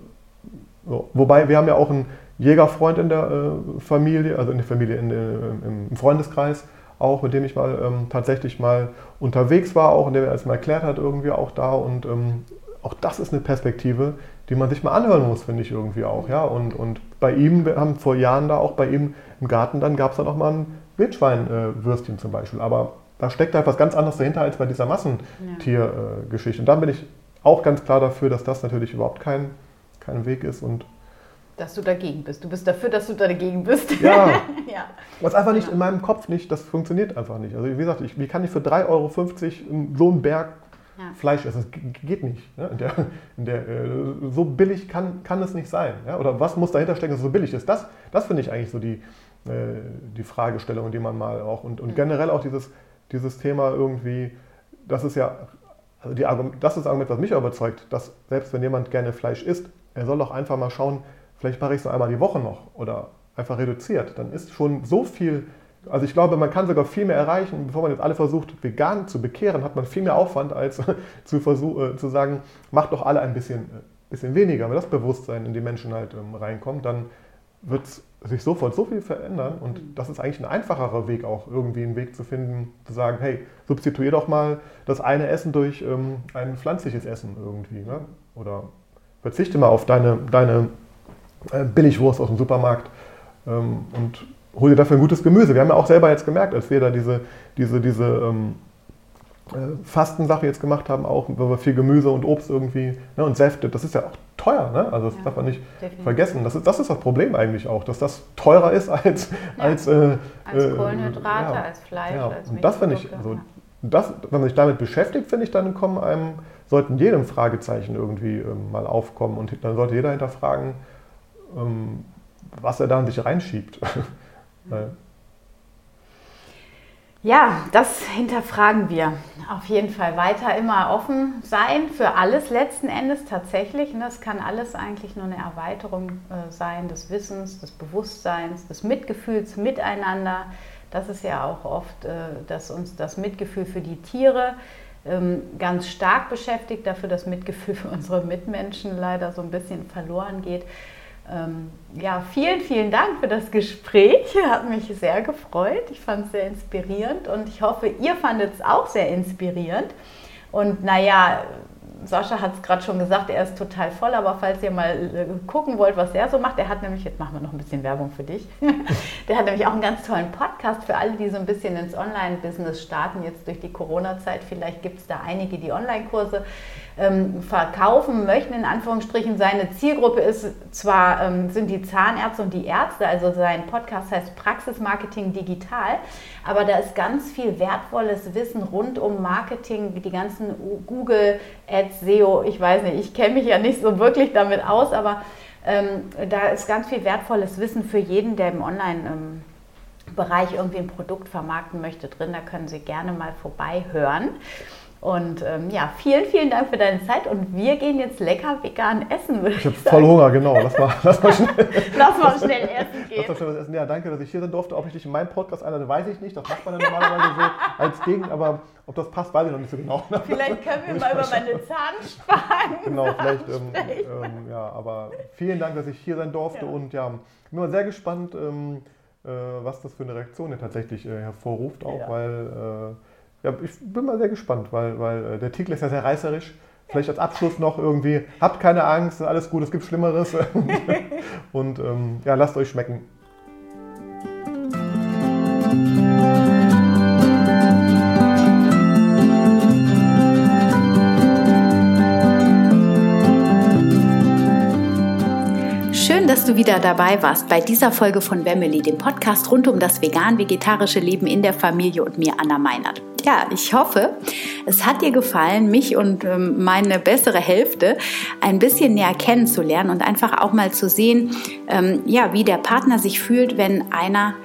so. Wobei, wir haben ja auch einen Jägerfreund in der äh, Familie, also in der Familie, in, in, im Freundeskreis auch, mit dem ich mal ähm, tatsächlich mal unterwegs war, auch und der mir alles mal erklärt hat, irgendwie auch da. Und ähm, auch das ist eine Perspektive, die man sich mal anhören muss, finde ich irgendwie auch. Ja? Und, und bei ihm, wir haben vor Jahren da auch bei ihm im Garten, dann gab es dann auch mal einen Wildschweinwürstchen zum Beispiel. Aber da steckt halt was ganz anderes dahinter als bei dieser Massentiergeschichte. Und da bin ich auch ganz klar dafür, dass das natürlich überhaupt kein, kein Weg ist und dass du dagegen bist. Du bist dafür, dass du dagegen bist. Ja. ja. Was einfach nicht in meinem Kopf nicht, das funktioniert einfach nicht. Also wie gesagt, ich, wie kann ich für 3,50 Euro so einen Berg ja. Fleisch essen? Das geht nicht. Ne? In der, in der, äh, so billig kann, kann es nicht sein. Ja? Oder was muss dahinter stecken, dass es so billig ist? Das, das finde ich eigentlich so die, äh, die Fragestellung, die man mal auch und, und generell auch dieses, dieses Thema irgendwie, das ist ja, also die, das ist das Argument, was mich überzeugt, dass selbst wenn jemand gerne Fleisch isst, er soll doch einfach mal schauen, vielleicht mache ich es einmal die Woche noch oder einfach reduziert. Dann ist schon so viel, also ich glaube, man kann sogar viel mehr erreichen, bevor man jetzt alle versucht, vegan zu bekehren, hat man viel mehr Aufwand, als zu, versuch, äh, zu sagen, macht doch alle ein bisschen, äh, bisschen weniger. Wenn das Bewusstsein in die Menschen halt ähm, reinkommt, dann wird sich sofort so viel verändern und mhm. das ist eigentlich ein einfacherer Weg auch, irgendwie einen Weg zu finden, zu sagen, hey, substituier doch mal das eine Essen durch ähm, ein pflanzliches Essen irgendwie. Ne? Oder verzichte mal auf deine, deine äh, Billigwurst aus dem Supermarkt ähm, und hol dir dafür ein gutes Gemüse. Wir haben ja auch selber jetzt gemerkt, als wir da diese, diese, diese ähm, äh, Fastensache jetzt gemacht haben, auch, weil wir viel Gemüse und Obst irgendwie ne, und Säfte, das ist ja auch teuer, ne? also das ja, darf man nicht definitiv. vergessen. Das ist, das ist das Problem eigentlich auch, dass das teurer ist als, ja. als, äh, als äh, Kohlenhydrate, ja, als Fleisch. Als und das finde ich, also, das, wenn man sich damit beschäftigt, finde ich, dann kommen einem, sollten jedem Fragezeichen irgendwie ähm, mal aufkommen und dann sollte jeder hinterfragen, ähm, was er da in sich reinschiebt. Ja, das hinterfragen wir. Auf jeden Fall weiter immer offen sein für alles letzten Endes tatsächlich. Und das kann alles eigentlich nur eine Erweiterung äh, sein des Wissens, des Bewusstseins, des Mitgefühls miteinander. Das ist ja auch oft, äh, dass uns das Mitgefühl für die Tiere ähm, ganz stark beschäftigt, dafür das Mitgefühl für unsere Mitmenschen leider so ein bisschen verloren geht. Ähm, ja, vielen, vielen Dank für das Gespräch. Hat mich sehr gefreut. Ich fand es sehr inspirierend und ich hoffe, ihr fandet es auch sehr inspirierend. Und naja, Sascha hat es gerade schon gesagt, er ist total voll, aber falls ihr mal äh, gucken wollt, was er so macht, der hat nämlich, jetzt machen wir noch ein bisschen Werbung für dich, der hat nämlich auch einen ganz tollen Podcast für alle, die so ein bisschen ins Online-Business starten, jetzt durch die Corona-Zeit. Vielleicht gibt es da einige, die Online-Kurse ähm, verkaufen möchten, in Anführungsstrichen. Seine Zielgruppe ist zwar, ähm, sind die Zahnärzte und die Ärzte, also sein Podcast heißt Praxismarketing Digital, aber da ist ganz viel wertvolles Wissen rund um Marketing, die ganzen Google Ads, SEO, ich weiß nicht, ich kenne mich ja nicht so wirklich damit aus, aber ähm, da ist ganz viel wertvolles Wissen für jeden, der im Online- ähm, Bereich irgendwie ein Produkt vermarkten möchte drin. Da können Sie gerne mal vorbei hören. Und ähm, ja, vielen, vielen Dank für deine Zeit und wir gehen jetzt lecker vegan essen. Würde ich habe voll Hunger, genau. Lass mal, lass mal schnell, lass mal schnell essen gehen. Lass mal schnell essen. Ja, danke, dass ich hier sein durfte. Ob ich dich in meinem Podcast einlade, weiß ich nicht. Das macht man ja normalerweise so als Ding, aber ob das passt, weiß ich noch nicht so genau. Vielleicht können wir mal über meine Zahnspangen. Genau, vielleicht. Ähm, ähm, ja, aber vielen Dank, dass ich hier sein durfte ja. und ja, bin mal sehr gespannt, ähm, äh, was das für eine Reaktion hier tatsächlich äh, hervorruft, auch ja. weil. Äh, ja, ich bin mal sehr gespannt, weil, weil äh, der Titel ist ja sehr reißerisch. Vielleicht als Abschluss noch irgendwie, habt keine Angst, alles gut, es gibt Schlimmeres. und ähm, ja, lasst euch schmecken. Schön, dass du wieder dabei warst bei dieser Folge von Wemmeli, dem Podcast rund um das vegan-vegetarische Leben in der Familie und mir, Anna Meinert ja, ich hoffe, es hat dir gefallen, mich und ähm, meine bessere Hälfte ein bisschen näher kennenzulernen und einfach auch mal zu sehen, ähm, ja, wie der Partner sich fühlt, wenn einer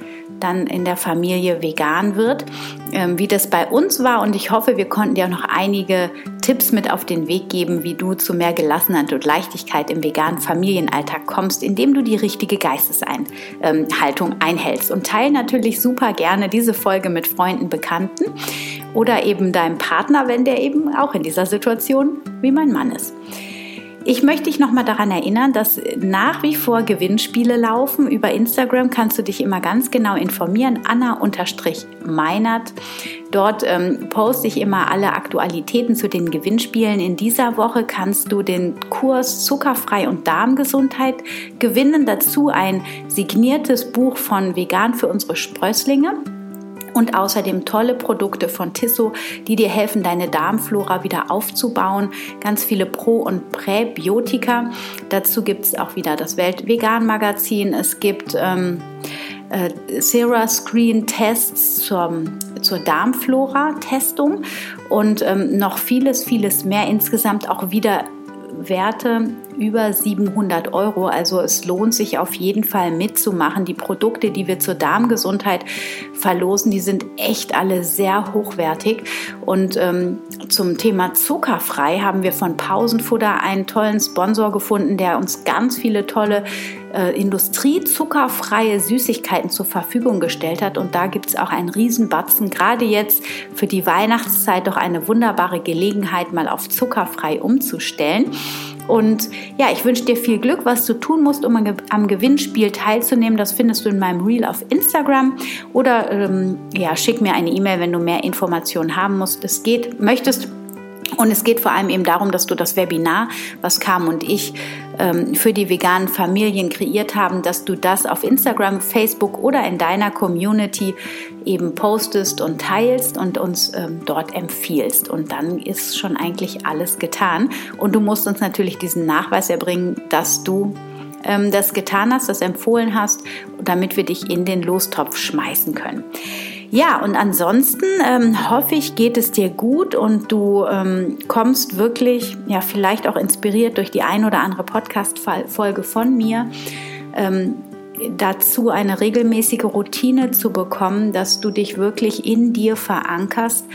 dann in der Familie vegan wird, ähm, wie das bei uns war. Und ich hoffe, wir konnten dir auch noch einige Tipps mit auf den Weg geben, wie du zu mehr Gelassenheit und Leichtigkeit im veganen Familienalltag kommst, indem du die richtige Geisteshaltung einhältst. Und teile natürlich super gerne diese Folge mit Freunden, Bekannten oder eben deinem Partner, wenn der eben auch in dieser Situation wie mein Mann ist. Ich möchte dich nochmal daran erinnern, dass nach wie vor Gewinnspiele laufen. Über Instagram kannst du dich immer ganz genau informieren. Anna-Meinert. Dort ähm, poste ich immer alle Aktualitäten zu den Gewinnspielen. In dieser Woche kannst du den Kurs Zuckerfrei und Darmgesundheit gewinnen. Dazu ein signiertes Buch von Vegan für unsere Sprösslinge und außerdem tolle Produkte von Tissot, die dir helfen, deine Darmflora wieder aufzubauen. Ganz viele Pro- und Präbiotika. Dazu gibt es auch wieder das Welt-Vegan-Magazin. Es gibt ähm, äh, Sera Screen Tests zur, zur Darmflora-Testung und ähm, noch vieles, vieles mehr. Insgesamt auch wieder Werte über 700 Euro. Also es lohnt sich auf jeden Fall mitzumachen. Die Produkte, die wir zur Darmgesundheit verlosen, die sind echt alle sehr hochwertig. Und ähm, zum Thema zuckerfrei haben wir von Pausenfutter einen tollen Sponsor gefunden, der uns ganz viele tolle äh, industriezuckerfreie Süßigkeiten zur Verfügung gestellt hat. Und da gibt es auch einen Riesenbatzen. Gerade jetzt für die Weihnachtszeit doch eine wunderbare Gelegenheit, mal auf zuckerfrei umzustellen. Und ja, ich wünsche dir viel Glück, was du tun musst, um am Gewinnspiel teilzunehmen. Das findest du in meinem Reel auf Instagram oder ähm, ja, schick mir eine E-Mail, wenn du mehr Informationen haben musst. Es geht, möchtest und es geht vor allem eben darum, dass du das Webinar, was Carmen und ich ähm, für die veganen Familien kreiert haben, dass du das auf Instagram, Facebook oder in deiner Community eben postest und teilst und uns ähm, dort empfiehlst. Und dann ist schon eigentlich alles getan. Und du musst uns natürlich diesen Nachweis erbringen, dass du ähm, das getan hast, das empfohlen hast, damit wir dich in den Lostopf schmeißen können. Ja, und ansonsten ähm, hoffe ich, geht es dir gut und du ähm, kommst wirklich, ja, vielleicht auch inspiriert durch die ein oder andere Podcast-Folge von mir. Ähm, dazu eine regelmäßige Routine zu bekommen, dass du dich wirklich in dir verankerst.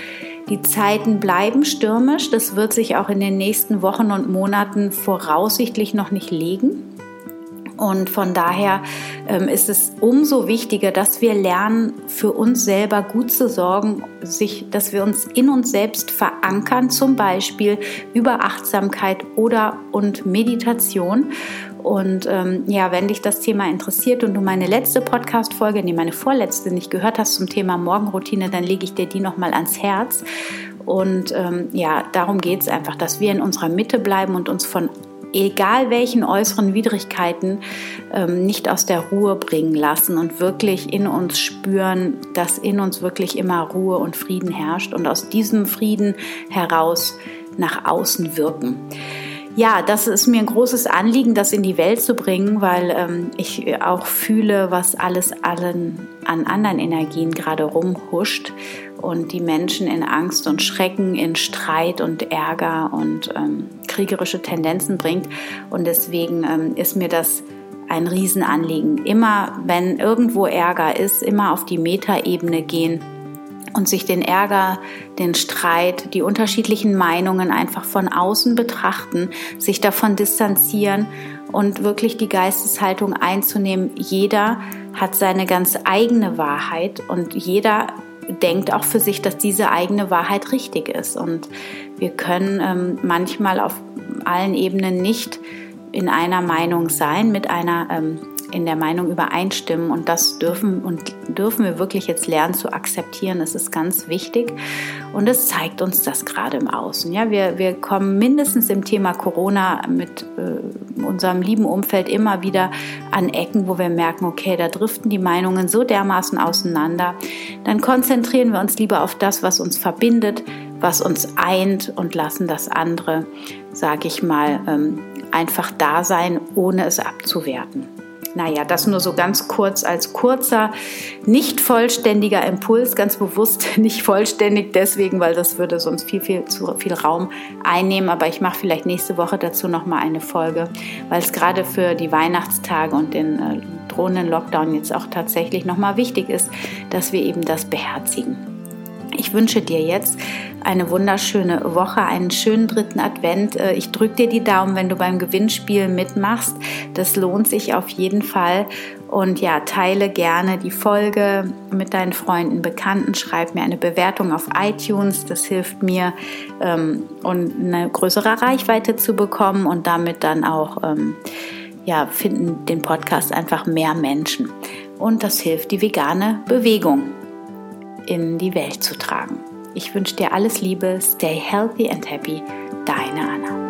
Die Zeiten bleiben stürmisch, das wird sich auch in den nächsten Wochen und Monaten voraussichtlich noch nicht legen. Und von daher ähm, ist es umso wichtiger, dass wir lernen, für uns selber gut zu sorgen, sich, dass wir uns in uns selbst verankern, zum Beispiel über Achtsamkeit oder und Meditation. Und ähm, ja, wenn dich das Thema interessiert und du meine letzte Podcast-Folge, nee, meine vorletzte nicht gehört hast zum Thema Morgenroutine, dann lege ich dir die nochmal ans Herz. Und ähm, ja, darum geht es einfach, dass wir in unserer Mitte bleiben und uns von egal welchen äußeren Widrigkeiten, ähm, nicht aus der Ruhe bringen lassen und wirklich in uns spüren, dass in uns wirklich immer Ruhe und Frieden herrscht und aus diesem Frieden heraus nach außen wirken. Ja, das ist mir ein großes Anliegen, das in die Welt zu bringen, weil ähm, ich auch fühle, was alles allen an anderen Energien gerade rumhuscht und die Menschen in Angst und Schrecken, in Streit und Ärger und ähm, kriegerische Tendenzen bringt. Und deswegen ähm, ist mir das ein Riesenanliegen. Immer, wenn irgendwo Ärger ist, immer auf die Metaebene gehen und sich den Ärger, den Streit, die unterschiedlichen Meinungen einfach von außen betrachten, sich davon distanzieren und wirklich die Geisteshaltung einzunehmen, jeder hat seine ganz eigene Wahrheit und jeder denkt auch für sich, dass diese eigene Wahrheit richtig ist. Und wir können ähm, manchmal auf allen Ebenen nicht in einer Meinung sein, mit einer ähm, in der Meinung übereinstimmen und das dürfen und dürfen wir wirklich jetzt lernen zu akzeptieren. Das ist ganz wichtig und es zeigt uns das gerade im Außen. Ja, wir, wir kommen mindestens im Thema Corona mit äh, unserem lieben Umfeld immer wieder an Ecken, wo wir merken, okay, da driften die Meinungen so dermaßen auseinander. Dann konzentrieren wir uns lieber auf das, was uns verbindet, was uns eint und lassen das andere, sage ich mal, ähm, einfach da sein, ohne es abzuwerten. Naja, das nur so ganz kurz als kurzer, nicht vollständiger Impuls, ganz bewusst nicht vollständig deswegen, weil das würde sonst viel, viel zu viel Raum einnehmen. Aber ich mache vielleicht nächste Woche dazu nochmal eine Folge, weil es gerade für die Weihnachtstage und den äh, drohenden Lockdown jetzt auch tatsächlich nochmal wichtig ist, dass wir eben das beherzigen. Ich wünsche dir jetzt eine wunderschöne Woche, einen schönen dritten Advent. Äh, ich drücke dir die Daumen, wenn du beim Gewinnspiel mitmachst. Das lohnt sich auf jeden Fall. Und ja, teile gerne die Folge mit deinen Freunden, Bekannten. Schreib mir eine Bewertung auf iTunes. Das hilft mir, ähm, eine größere Reichweite zu bekommen und damit dann auch, ähm, ja, finden den Podcast einfach mehr Menschen. Und das hilft die vegane Bewegung in die Welt zu tragen. Ich wünsche dir alles Liebe, stay healthy and happy, deine Anna.